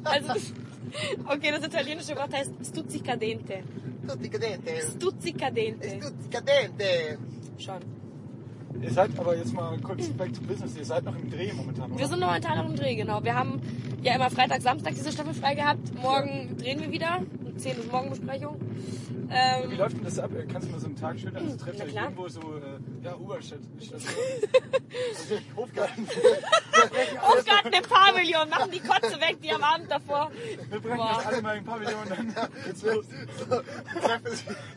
Speaker 6: also das, Okay, das italienische Wort heißt stuzzicadente. Stuzzicadente.
Speaker 4: Tutti cadente.
Speaker 6: Schon.
Speaker 1: Ihr seid aber jetzt mal kurz back to business. Ihr seid noch im Dreh momentan, oder?
Speaker 6: Wir sind momentan noch im Dreh, genau. Wir haben ja immer Freitag, Samstag diese Staffel frei gehabt. Morgen drehen wir wieder. Um 10 ist Morgenbesprechung.
Speaker 1: Wie
Speaker 6: Ähm,
Speaker 1: läuft denn das ab? Kannst du mal so einen Tag schildern? Das trefft
Speaker 6: Ja,
Speaker 1: euch irgendwo so, äh, ja. Also, Hofgarten.
Speaker 6: Hofgarten im Pavillon, machen die Kotze weg, die am Abend davor.
Speaker 1: Wir bringen
Speaker 6: Boah.
Speaker 1: das alle mal im Pavillon und dann geht's los.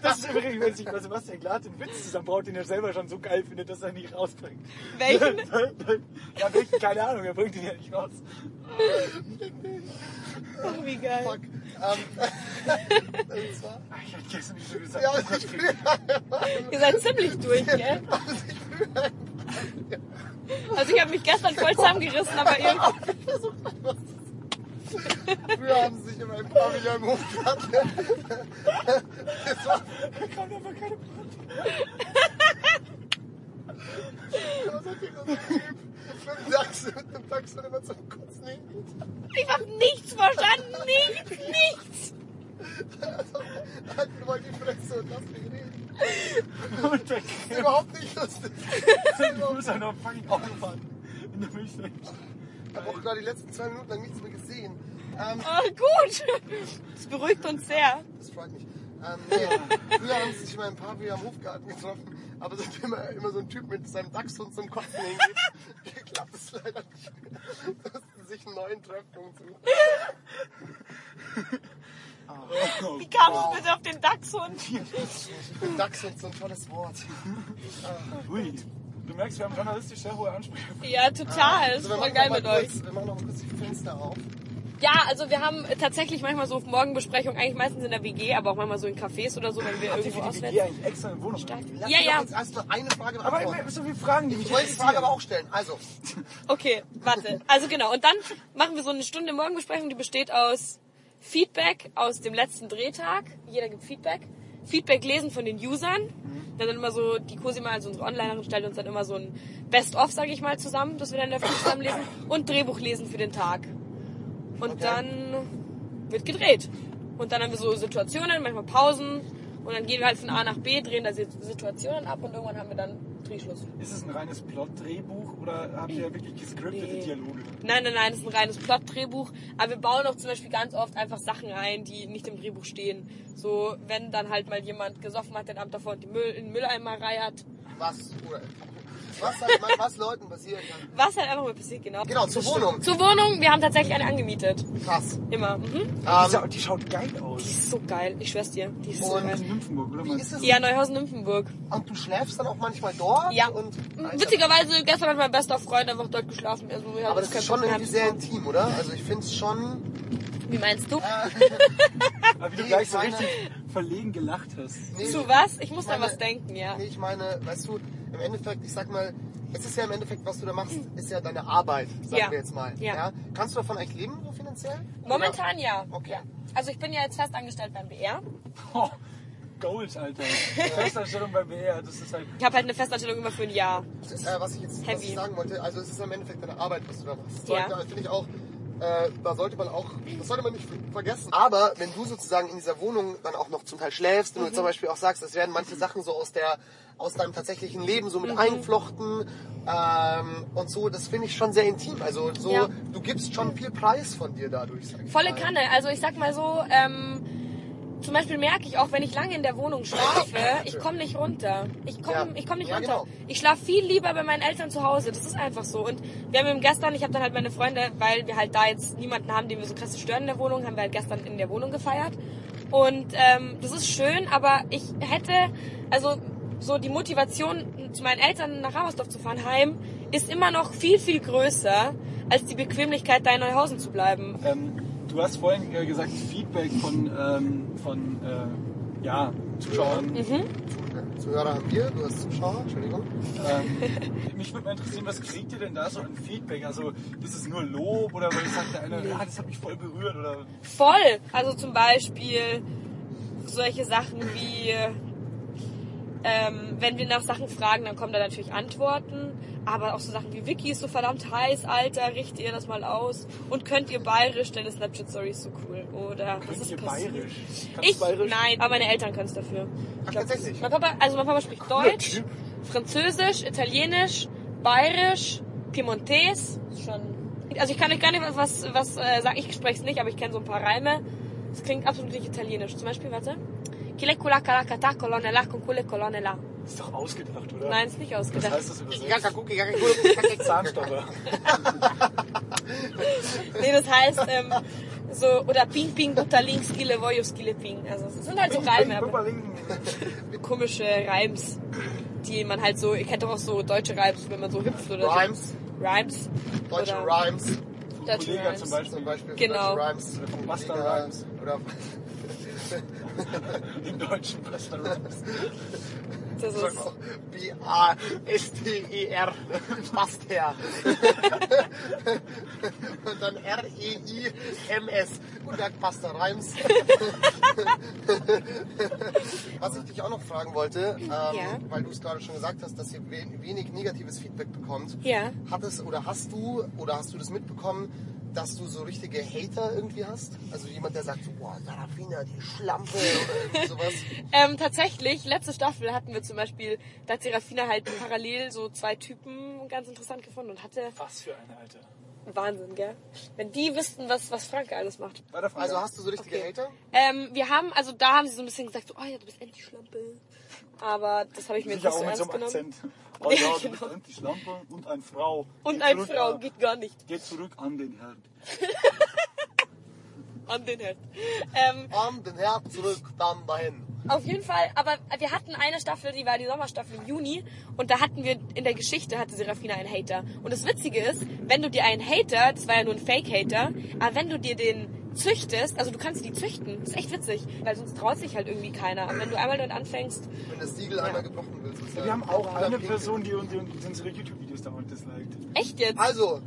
Speaker 1: Das ist übrigens, wenn sich bei Sebastian Glatt einen Witz zusammenbaut, den er selber schon so geil findet, dass er ihn nicht rausbringt.
Speaker 6: Welchen?
Speaker 1: Ja, welchen? Keine Ahnung, er bringt ihn ja nicht raus.
Speaker 6: Oh, wie geil.
Speaker 4: Fuck. Ähm, und zwar,
Speaker 1: Ah, Ich hätte gestern nicht so gesagt.
Speaker 4: ja, ich will
Speaker 6: Ihr seid ziemlich durch, gell? Also ich habe mich gestern voll zusammengerissen, aber irgendwie...
Speaker 4: Früher haben sie sich immer im Pavillon im Hofgarten. Das war,
Speaker 1: kommt einfach keine.
Speaker 6: Ich hab nichts verstanden, nichts, nichts.
Speaker 4: Halt mir mal die Fresse und lass mich reden.
Speaker 1: Und der
Speaker 4: Das ist überhaupt nicht lustig.
Speaker 1: Du ja noch fucking Auto fahren. In der Milchsäge.
Speaker 4: Ich habe auch gerade die letzten zwei Minuten lang nichts mehr gesehen. Ähm,
Speaker 6: Oh, gut. Das beruhigt uns sehr.
Speaker 4: das freut mich. Ähm, nee, früher haben sie sich immer im Pavillon am Hofgarten getroffen, aber sind immer, immer so ein Typ mit seinem Dachshund zum Kotzen hingeht. Klappt es leider nicht mehr. Mussten sich einen neuen Treffpunkt suchen.
Speaker 6: Wie kam es bitte auf den Dachshund?
Speaker 4: Dachshund, so ein tolles Wort.
Speaker 1: Ui. Du merkst, wir haben journalistisch sehr hohe Ansprüche.
Speaker 6: Ja, total. Das ist
Speaker 4: Also wir
Speaker 6: voll
Speaker 4: machen
Speaker 6: geil
Speaker 4: noch
Speaker 6: mit euch.
Speaker 4: Wir machen noch mal kurz die Fenster auf.
Speaker 6: Ja, also wir haben tatsächlich manchmal so Morgenbesprechungen, eigentlich meistens in der WG, aber auch manchmal so in Cafés oder so, wenn wir
Speaker 1: Habt ihr
Speaker 6: irgendwo
Speaker 1: für die
Speaker 6: auswärts...
Speaker 1: WG eigentlich extra eine Wohnung?
Speaker 4: Lass
Speaker 6: Ja, ja.
Speaker 4: erst mal eine Frage
Speaker 1: Aber
Speaker 4: beantworten.
Speaker 1: immer so viele Fragen, die mich
Speaker 4: Ich wollte die Frage aber auch stellen. Also,
Speaker 6: Okay, warte. Also genau. Und dann machen wir so eine Stunde Morgenbesprechung, die besteht aus Feedback aus dem letzten Drehtag. Jeder gibt Feedback. Feedback lesen von den Usern. Dann immer so, die Cosima, also unsere Onlinerin, stellt uns dann immer so ein Best-of, sag ich mal, zusammen, das wir dann dafür zusammenlesen. Und Drehbuch lesen für den Tag. Und dann wird gedreht. Und dann haben wir so Situationen, manchmal Pausen. Und dann gehen wir halt von A nach B, drehen da Situationen ab und irgendwann haben wir dann Drehschluss.
Speaker 1: Ist es ein reines Plot-Drehbuch oder habt ihr wirklich gescriptete
Speaker 6: Nee.
Speaker 1: Dialoge?
Speaker 6: Nein, nein, nein, das ist ein reines Plot-Drehbuch. Aber wir bauen auch zum Beispiel ganz oft einfach Sachen ein, die nicht im Drehbuch stehen. So, wenn dann halt mal jemand gesoffen hat den Abend davor und die Müll, in den Mülleimer reiert.
Speaker 4: was? Oder, Was, halt, mal- was Leuten passieren kann.
Speaker 6: Was halt einfach mal passiert, genau.
Speaker 4: Genau, zur Wohnung.
Speaker 6: Zur Wohnung, wir haben tatsächlich eine angemietet.
Speaker 4: Krass.
Speaker 6: Immer. Mhm.
Speaker 1: Die,
Speaker 4: Ähm,
Speaker 1: scha- die schaut geil
Speaker 6: Die
Speaker 1: aus.
Speaker 6: ist so geil, ich schwör's dir. Die ist so
Speaker 4: Und-
Speaker 6: geil.
Speaker 1: In Nymphenburg, oder?
Speaker 4: wie ist es?
Speaker 6: Ja, Neuhausen-Nymphenburg.
Speaker 4: Und du schläfst dann auch manchmal dort?
Speaker 6: Ja.
Speaker 4: Und,
Speaker 6: Witzigerweise, gestern hat mein bester Freund einfach dort geschlafen. Also, wir haben
Speaker 4: Aber das
Speaker 6: keinen
Speaker 4: ist schon irgendwie sehr intim, oder? Also ich finde es schon...
Speaker 6: Wie meinst du?
Speaker 1: Aber wie du gleich so richtig verlegen gelacht hast.
Speaker 4: Nee,
Speaker 6: Zu was? Ich muss
Speaker 4: meine-
Speaker 6: an was denken, ja.
Speaker 4: Nee, ich meine, weißt du, im Endeffekt, ich sag mal, es ist ja im Endeffekt, was du da machst, ist ja deine Arbeit, sagen
Speaker 6: Ja.
Speaker 4: wir jetzt mal.
Speaker 6: Ja.
Speaker 4: Kannst du davon eigentlich leben, so finanziell?
Speaker 6: Momentan ja.
Speaker 4: Okay.
Speaker 6: ja. Also ich bin ja jetzt fest angestellt beim BR.
Speaker 1: Oh, Gold, Alter. Festanstellung bei BR, das ist halt...
Speaker 6: Ich habe halt eine Festanstellung immer für ein Jahr.
Speaker 4: Das, äh, was ich jetzt was ich sagen wollte, also es ist im Endeffekt deine Arbeit, was du da machst.
Speaker 6: Ja.
Speaker 4: Sollte, finde ich auch, äh, da sollte man auch, das sollte man nicht vergessen. Aber wenn du sozusagen in dieser Wohnung dann auch noch zum Teil schläfst
Speaker 6: Mhm.
Speaker 4: und du zum Beispiel auch sagst, es werden manche Sachen so aus der aus deinem tatsächlichen Leben so
Speaker 6: Mhm.
Speaker 4: mit eingeflochten ähm, und so, das finde ich schon sehr intim. Also so,
Speaker 6: Ja.
Speaker 4: du gibst schon viel Preis von dir dadurch. Sag ich
Speaker 6: Volle. Kanne. Also ich sag mal so, ähm, zum Beispiel merke ich auch, wenn ich lange in der Wohnung schlafe, ich komme nicht runter. Ich komme
Speaker 4: Ja.
Speaker 6: ich komm nicht
Speaker 4: Ja,
Speaker 6: runter.
Speaker 4: genau.
Speaker 6: Ich schlafe viel lieber bei meinen Eltern zu Hause. Das ist einfach so. Und wir haben eben gestern, ich habe dann halt meine Freunde, weil wir halt da jetzt niemanden haben, den wir so krass stören in der Wohnung, haben wir halt gestern in der Wohnung gefeiert. Und ähm, das ist schön, aber ich hätte, also so die Motivation, zu meinen Eltern nach Ramersdorf zu fahren, heim, ist immer noch viel, viel größer, als die Bequemlichkeit, da in Neuhausen zu bleiben.
Speaker 1: Ähm, du hast vorhin äh, gesagt, Feedback von, ähm, von äh, ja, Zuschauern.
Speaker 6: Mhm.
Speaker 4: Zuhörer haben wir, du hast Zuschauer, Entschuldigung.
Speaker 1: Ähm, mich würde mal interessieren, was kriegt ihr denn da so an Feedback? Also ist es nur Lob oder weil sagt der eine, ja, das hat mich voll berührt oder
Speaker 6: Voll. Also zum Beispiel solche Sachen wie, ähm, wenn wir nach Sachen fragen, dann kommen da natürlich Antworten. Aber auch so Sachen wie Wiki ist so verdammt heiß, Alter, richtet ihr das mal aus. Und könnt ihr bayerisch, deine Snapchat-Story ist so cool. Oder was
Speaker 1: könnt
Speaker 6: ist
Speaker 1: ihr
Speaker 6: passiert?
Speaker 1: bayerisch? Kannst
Speaker 6: Ich?
Speaker 1: bayerisch?
Speaker 6: Nein, aber meine Eltern können es dafür. Ich
Speaker 4: Ach,
Speaker 6: glaub,
Speaker 4: tatsächlich?
Speaker 6: Mein Papa, also mein Papa spricht Deutsch, Französisch, Italienisch, Bayerisch, Piemontes. Schon. Also ich kann euch gar nicht was, was äh, sagen. Ich spreche es nicht, aber ich kenne so ein paar Reime. Es klingt absolut nicht italienisch. Zum Beispiel, warte. Calacata colonne la con cule colonne la.
Speaker 1: ist doch ausgedacht, oder?
Speaker 6: Nein, ist nicht
Speaker 1: Was
Speaker 6: ausgedacht.
Speaker 1: heißt das übersetzt? Zahnstocher.
Speaker 6: Nee, das heißt ähm, so, oder ping ping butalink skille voyo skille ping. Also es sind halt so Reime, aber komische Reims, die man halt so, ihr kennt doch auch so deutsche Reims, wenn man so hüpft oder
Speaker 4: Rhymes,
Speaker 6: so. Rhymes.
Speaker 4: deutsche
Speaker 6: oder
Speaker 4: Rhymes.
Speaker 6: Deutsche
Speaker 1: Kollege
Speaker 6: Rhymes.
Speaker 1: zum Beispiel.
Speaker 4: Zum Beispiel
Speaker 6: Genau.
Speaker 1: Buster
Speaker 4: Kollege,
Speaker 1: Rhymes.
Speaker 4: Oder
Speaker 1: Im deutschen Rhymes.
Speaker 6: Das ist,
Speaker 4: B-A-S-T-E-R. Passt her. Und dann R-E-I-M-S. Und dann passt der Reims. Was ich dich auch noch fragen wollte, ähm, weil du es gerade schon gesagt hast, dass ihr we- wenig negatives Feedback bekommt.
Speaker 6: Ja.
Speaker 4: Hat es oder hast du oder hast du das mitbekommen, dass du so richtige Hater irgendwie hast? Also jemand, der sagt so, boah, Sarafina, die Schlampe oder irgendwie sowas.
Speaker 6: ähm, tatsächlich, letzte Staffel hatten wir zum Beispiel, da hat Serafina halt parallel so zwei Typen ganz interessant gefunden und hatte
Speaker 1: Was für eine Alter.
Speaker 6: Wahnsinn, gell? Wenn die wüssten, was, was Franke alles macht.
Speaker 4: Also hast du so richtige
Speaker 6: Okay.
Speaker 4: Hater?
Speaker 6: Ähm, wir haben, also da haben sie so ein bisschen gesagt, so, oh ja, du bist endlich Schlampe. Aber das habe ich mir jetzt nicht
Speaker 1: auch
Speaker 6: so ernst genommen.
Speaker 1: Akzent. Oh
Speaker 6: Ja,
Speaker 1: ja, du
Speaker 6: genau.
Speaker 1: endlich Lampe und eine Frau.
Speaker 6: Und
Speaker 1: Geht
Speaker 6: eine Frau
Speaker 1: äh,
Speaker 6: geht gar nicht
Speaker 1: Geht zurück an den Herrn.
Speaker 6: an den Herd. Ähm,
Speaker 4: An den Herd zurück, dann dahin.
Speaker 6: Auf jeden Fall, aber wir hatten eine Staffel, die war die Sommerstaffel im Juni und da hatten wir in der Geschichte hatte Serafina einen Hater. Und das Witzige ist, wenn du dir einen Hater, das war ja nur ein Fake-Hater, aber wenn du dir den züchtest, also du kannst die züchten, das ist echt witzig, weil sonst traut sich halt irgendwie keiner. Aber wenn du einmal damit anfängst,
Speaker 4: Wenn das Siegel einmal gebrochen wird. ist
Speaker 1: Wir
Speaker 4: ja
Speaker 1: haben auch eine. Person, die, die, die unsere YouTube-Videos dauernd disliked.
Speaker 6: echt jetzt.
Speaker 4: Also,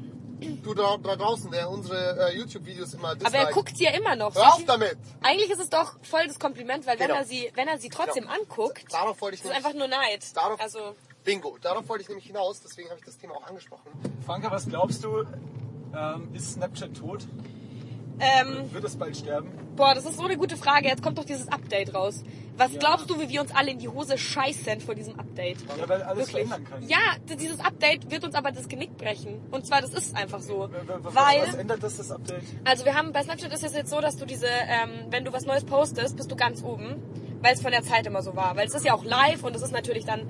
Speaker 4: du da, da draußen, der unsere äh, YouTube-Videos immer
Speaker 6: aber
Speaker 4: disliked.
Speaker 6: er guckt sie ja immer noch.
Speaker 4: Hör auf damit!
Speaker 6: Eigentlich ist es doch voll das Kompliment, weil wenn
Speaker 4: Genau.
Speaker 6: er sie, wenn er sie trotzdem
Speaker 4: Genau.
Speaker 6: anguckt,
Speaker 4: Darauf wollte ich
Speaker 6: ist es einfach nur Neid.
Speaker 4: Darauf-
Speaker 6: Also
Speaker 4: Bingo, darauf wollte ich nämlich hinaus, deswegen habe ich das Thema auch angesprochen.
Speaker 1: Franka, was glaubst du, ähm, ist Snapchat tot?
Speaker 6: Ähm,
Speaker 1: Wird es bald sterben?
Speaker 6: Boah, das ist so eine gute Frage. Jetzt kommt doch dieses Update raus. Was
Speaker 1: Ja.
Speaker 6: glaubst du, wie wir uns alle in die Hose scheißen vor diesem Update?
Speaker 1: Ja, weil alles
Speaker 6: Wirklich.
Speaker 1: verändern kann.
Speaker 6: Ja, dieses Update wird uns aber das Genick brechen. Und zwar, das ist einfach so.
Speaker 1: Was, was
Speaker 6: Weil,
Speaker 1: ändert das, das Update?
Speaker 6: also wir haben, bei Snapchat ist es jetzt so, dass du diese, ähm, wenn du was Neues postest, bist du ganz oben. Weil es von der Zeit immer so war. Weil es ist ja auch live und es ist natürlich dann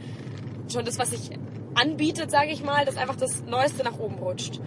Speaker 6: schon das, was sich anbietet, sage ich mal, dass einfach das Neueste nach oben rutscht.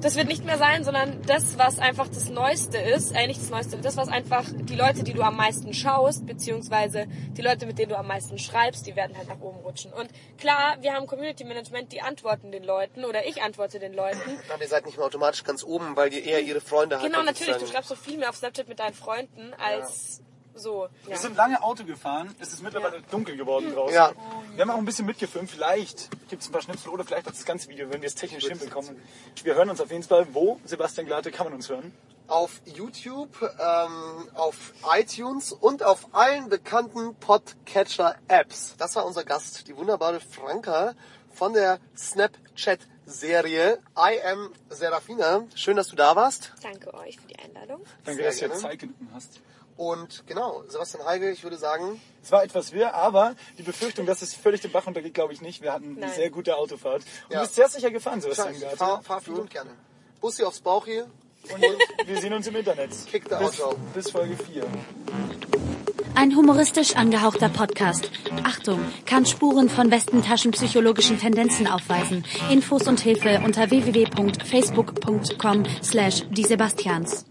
Speaker 6: Das wird nicht mehr sein, sondern das, was einfach das Neueste ist, äh, nicht das Neueste, das, was einfach die Leute, die du am meisten schaust, beziehungsweise die Leute, mit denen du am meisten schreibst, die werden halt nach oben rutschen. Und klar, wir haben Community Management, die antworten den Leuten oder ich antworte den Leuten.
Speaker 4: Aber ihr seid nicht mehr automatisch ganz oben, weil ihr eher ihre Freunde habt.
Speaker 6: Genau, natürlich, du schreibst so viel mehr auf Snapchat mit deinen Freunden als so. Ja.
Speaker 1: Wir sind lange Auto gefahren. Es ist mittlerweile dunkel geworden draußen.
Speaker 4: Ja.
Speaker 1: Wir haben auch ein bisschen mitgefilmt. Vielleicht gibt es ein paar Schnipsel oder vielleicht auch das ganze Video, wenn wir es technisch hinbekommen. Wir hören uns auf jeden Fall. Wo, Sebastian Glate, kann man uns hören?
Speaker 4: auf YouTube, ähm, auf iTunes und auf allen bekannten Podcatcher-Apps. Das war unser Gast, die wunderbare Franka von der Snapchat-Serie I Am Serafina. Schön, dass du da warst.
Speaker 6: Danke euch für die Einladung.
Speaker 1: Danke,
Speaker 4: Sehr
Speaker 1: dass du jetzt
Speaker 4: gerne.
Speaker 1: Zeit genommen hast.
Speaker 4: Und genau, Sebastian Heigel, ich würde sagen,
Speaker 1: Es war etwas wirr, aber die Befürchtung, dass es völlig den Bach runtergeht, glaube ich nicht. Wir hatten eine
Speaker 6: Nein.
Speaker 1: sehr gute Autofahrt. Und
Speaker 4: Ja.
Speaker 1: du bist sehr sicher gefahren, Sebastian Glate.
Speaker 4: fahr, fahr viel und gerne. Bussi aufs Bauch hier.
Speaker 1: Und wir sehen uns im Internet.
Speaker 4: Kick the
Speaker 1: bis, bis Folge 4.
Speaker 2: Ein humoristisch angehauchter Podcast. Achtung, kann Spuren von westentaschenpsychologischen Tendenzen aufweisen. Infos und Hilfe unter www.facebook.com slash die Sebastians.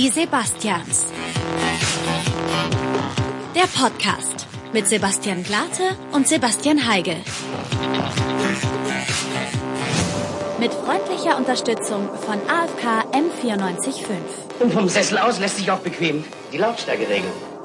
Speaker 2: Die Sebastians. Der Podcast mit Sebastian Glate und Sebastian Heigel. Mit freundlicher Unterstützung von AFK M945.
Speaker 11: Und vom Sessel aus lässt sich auch bequem die Lautstärke regeln.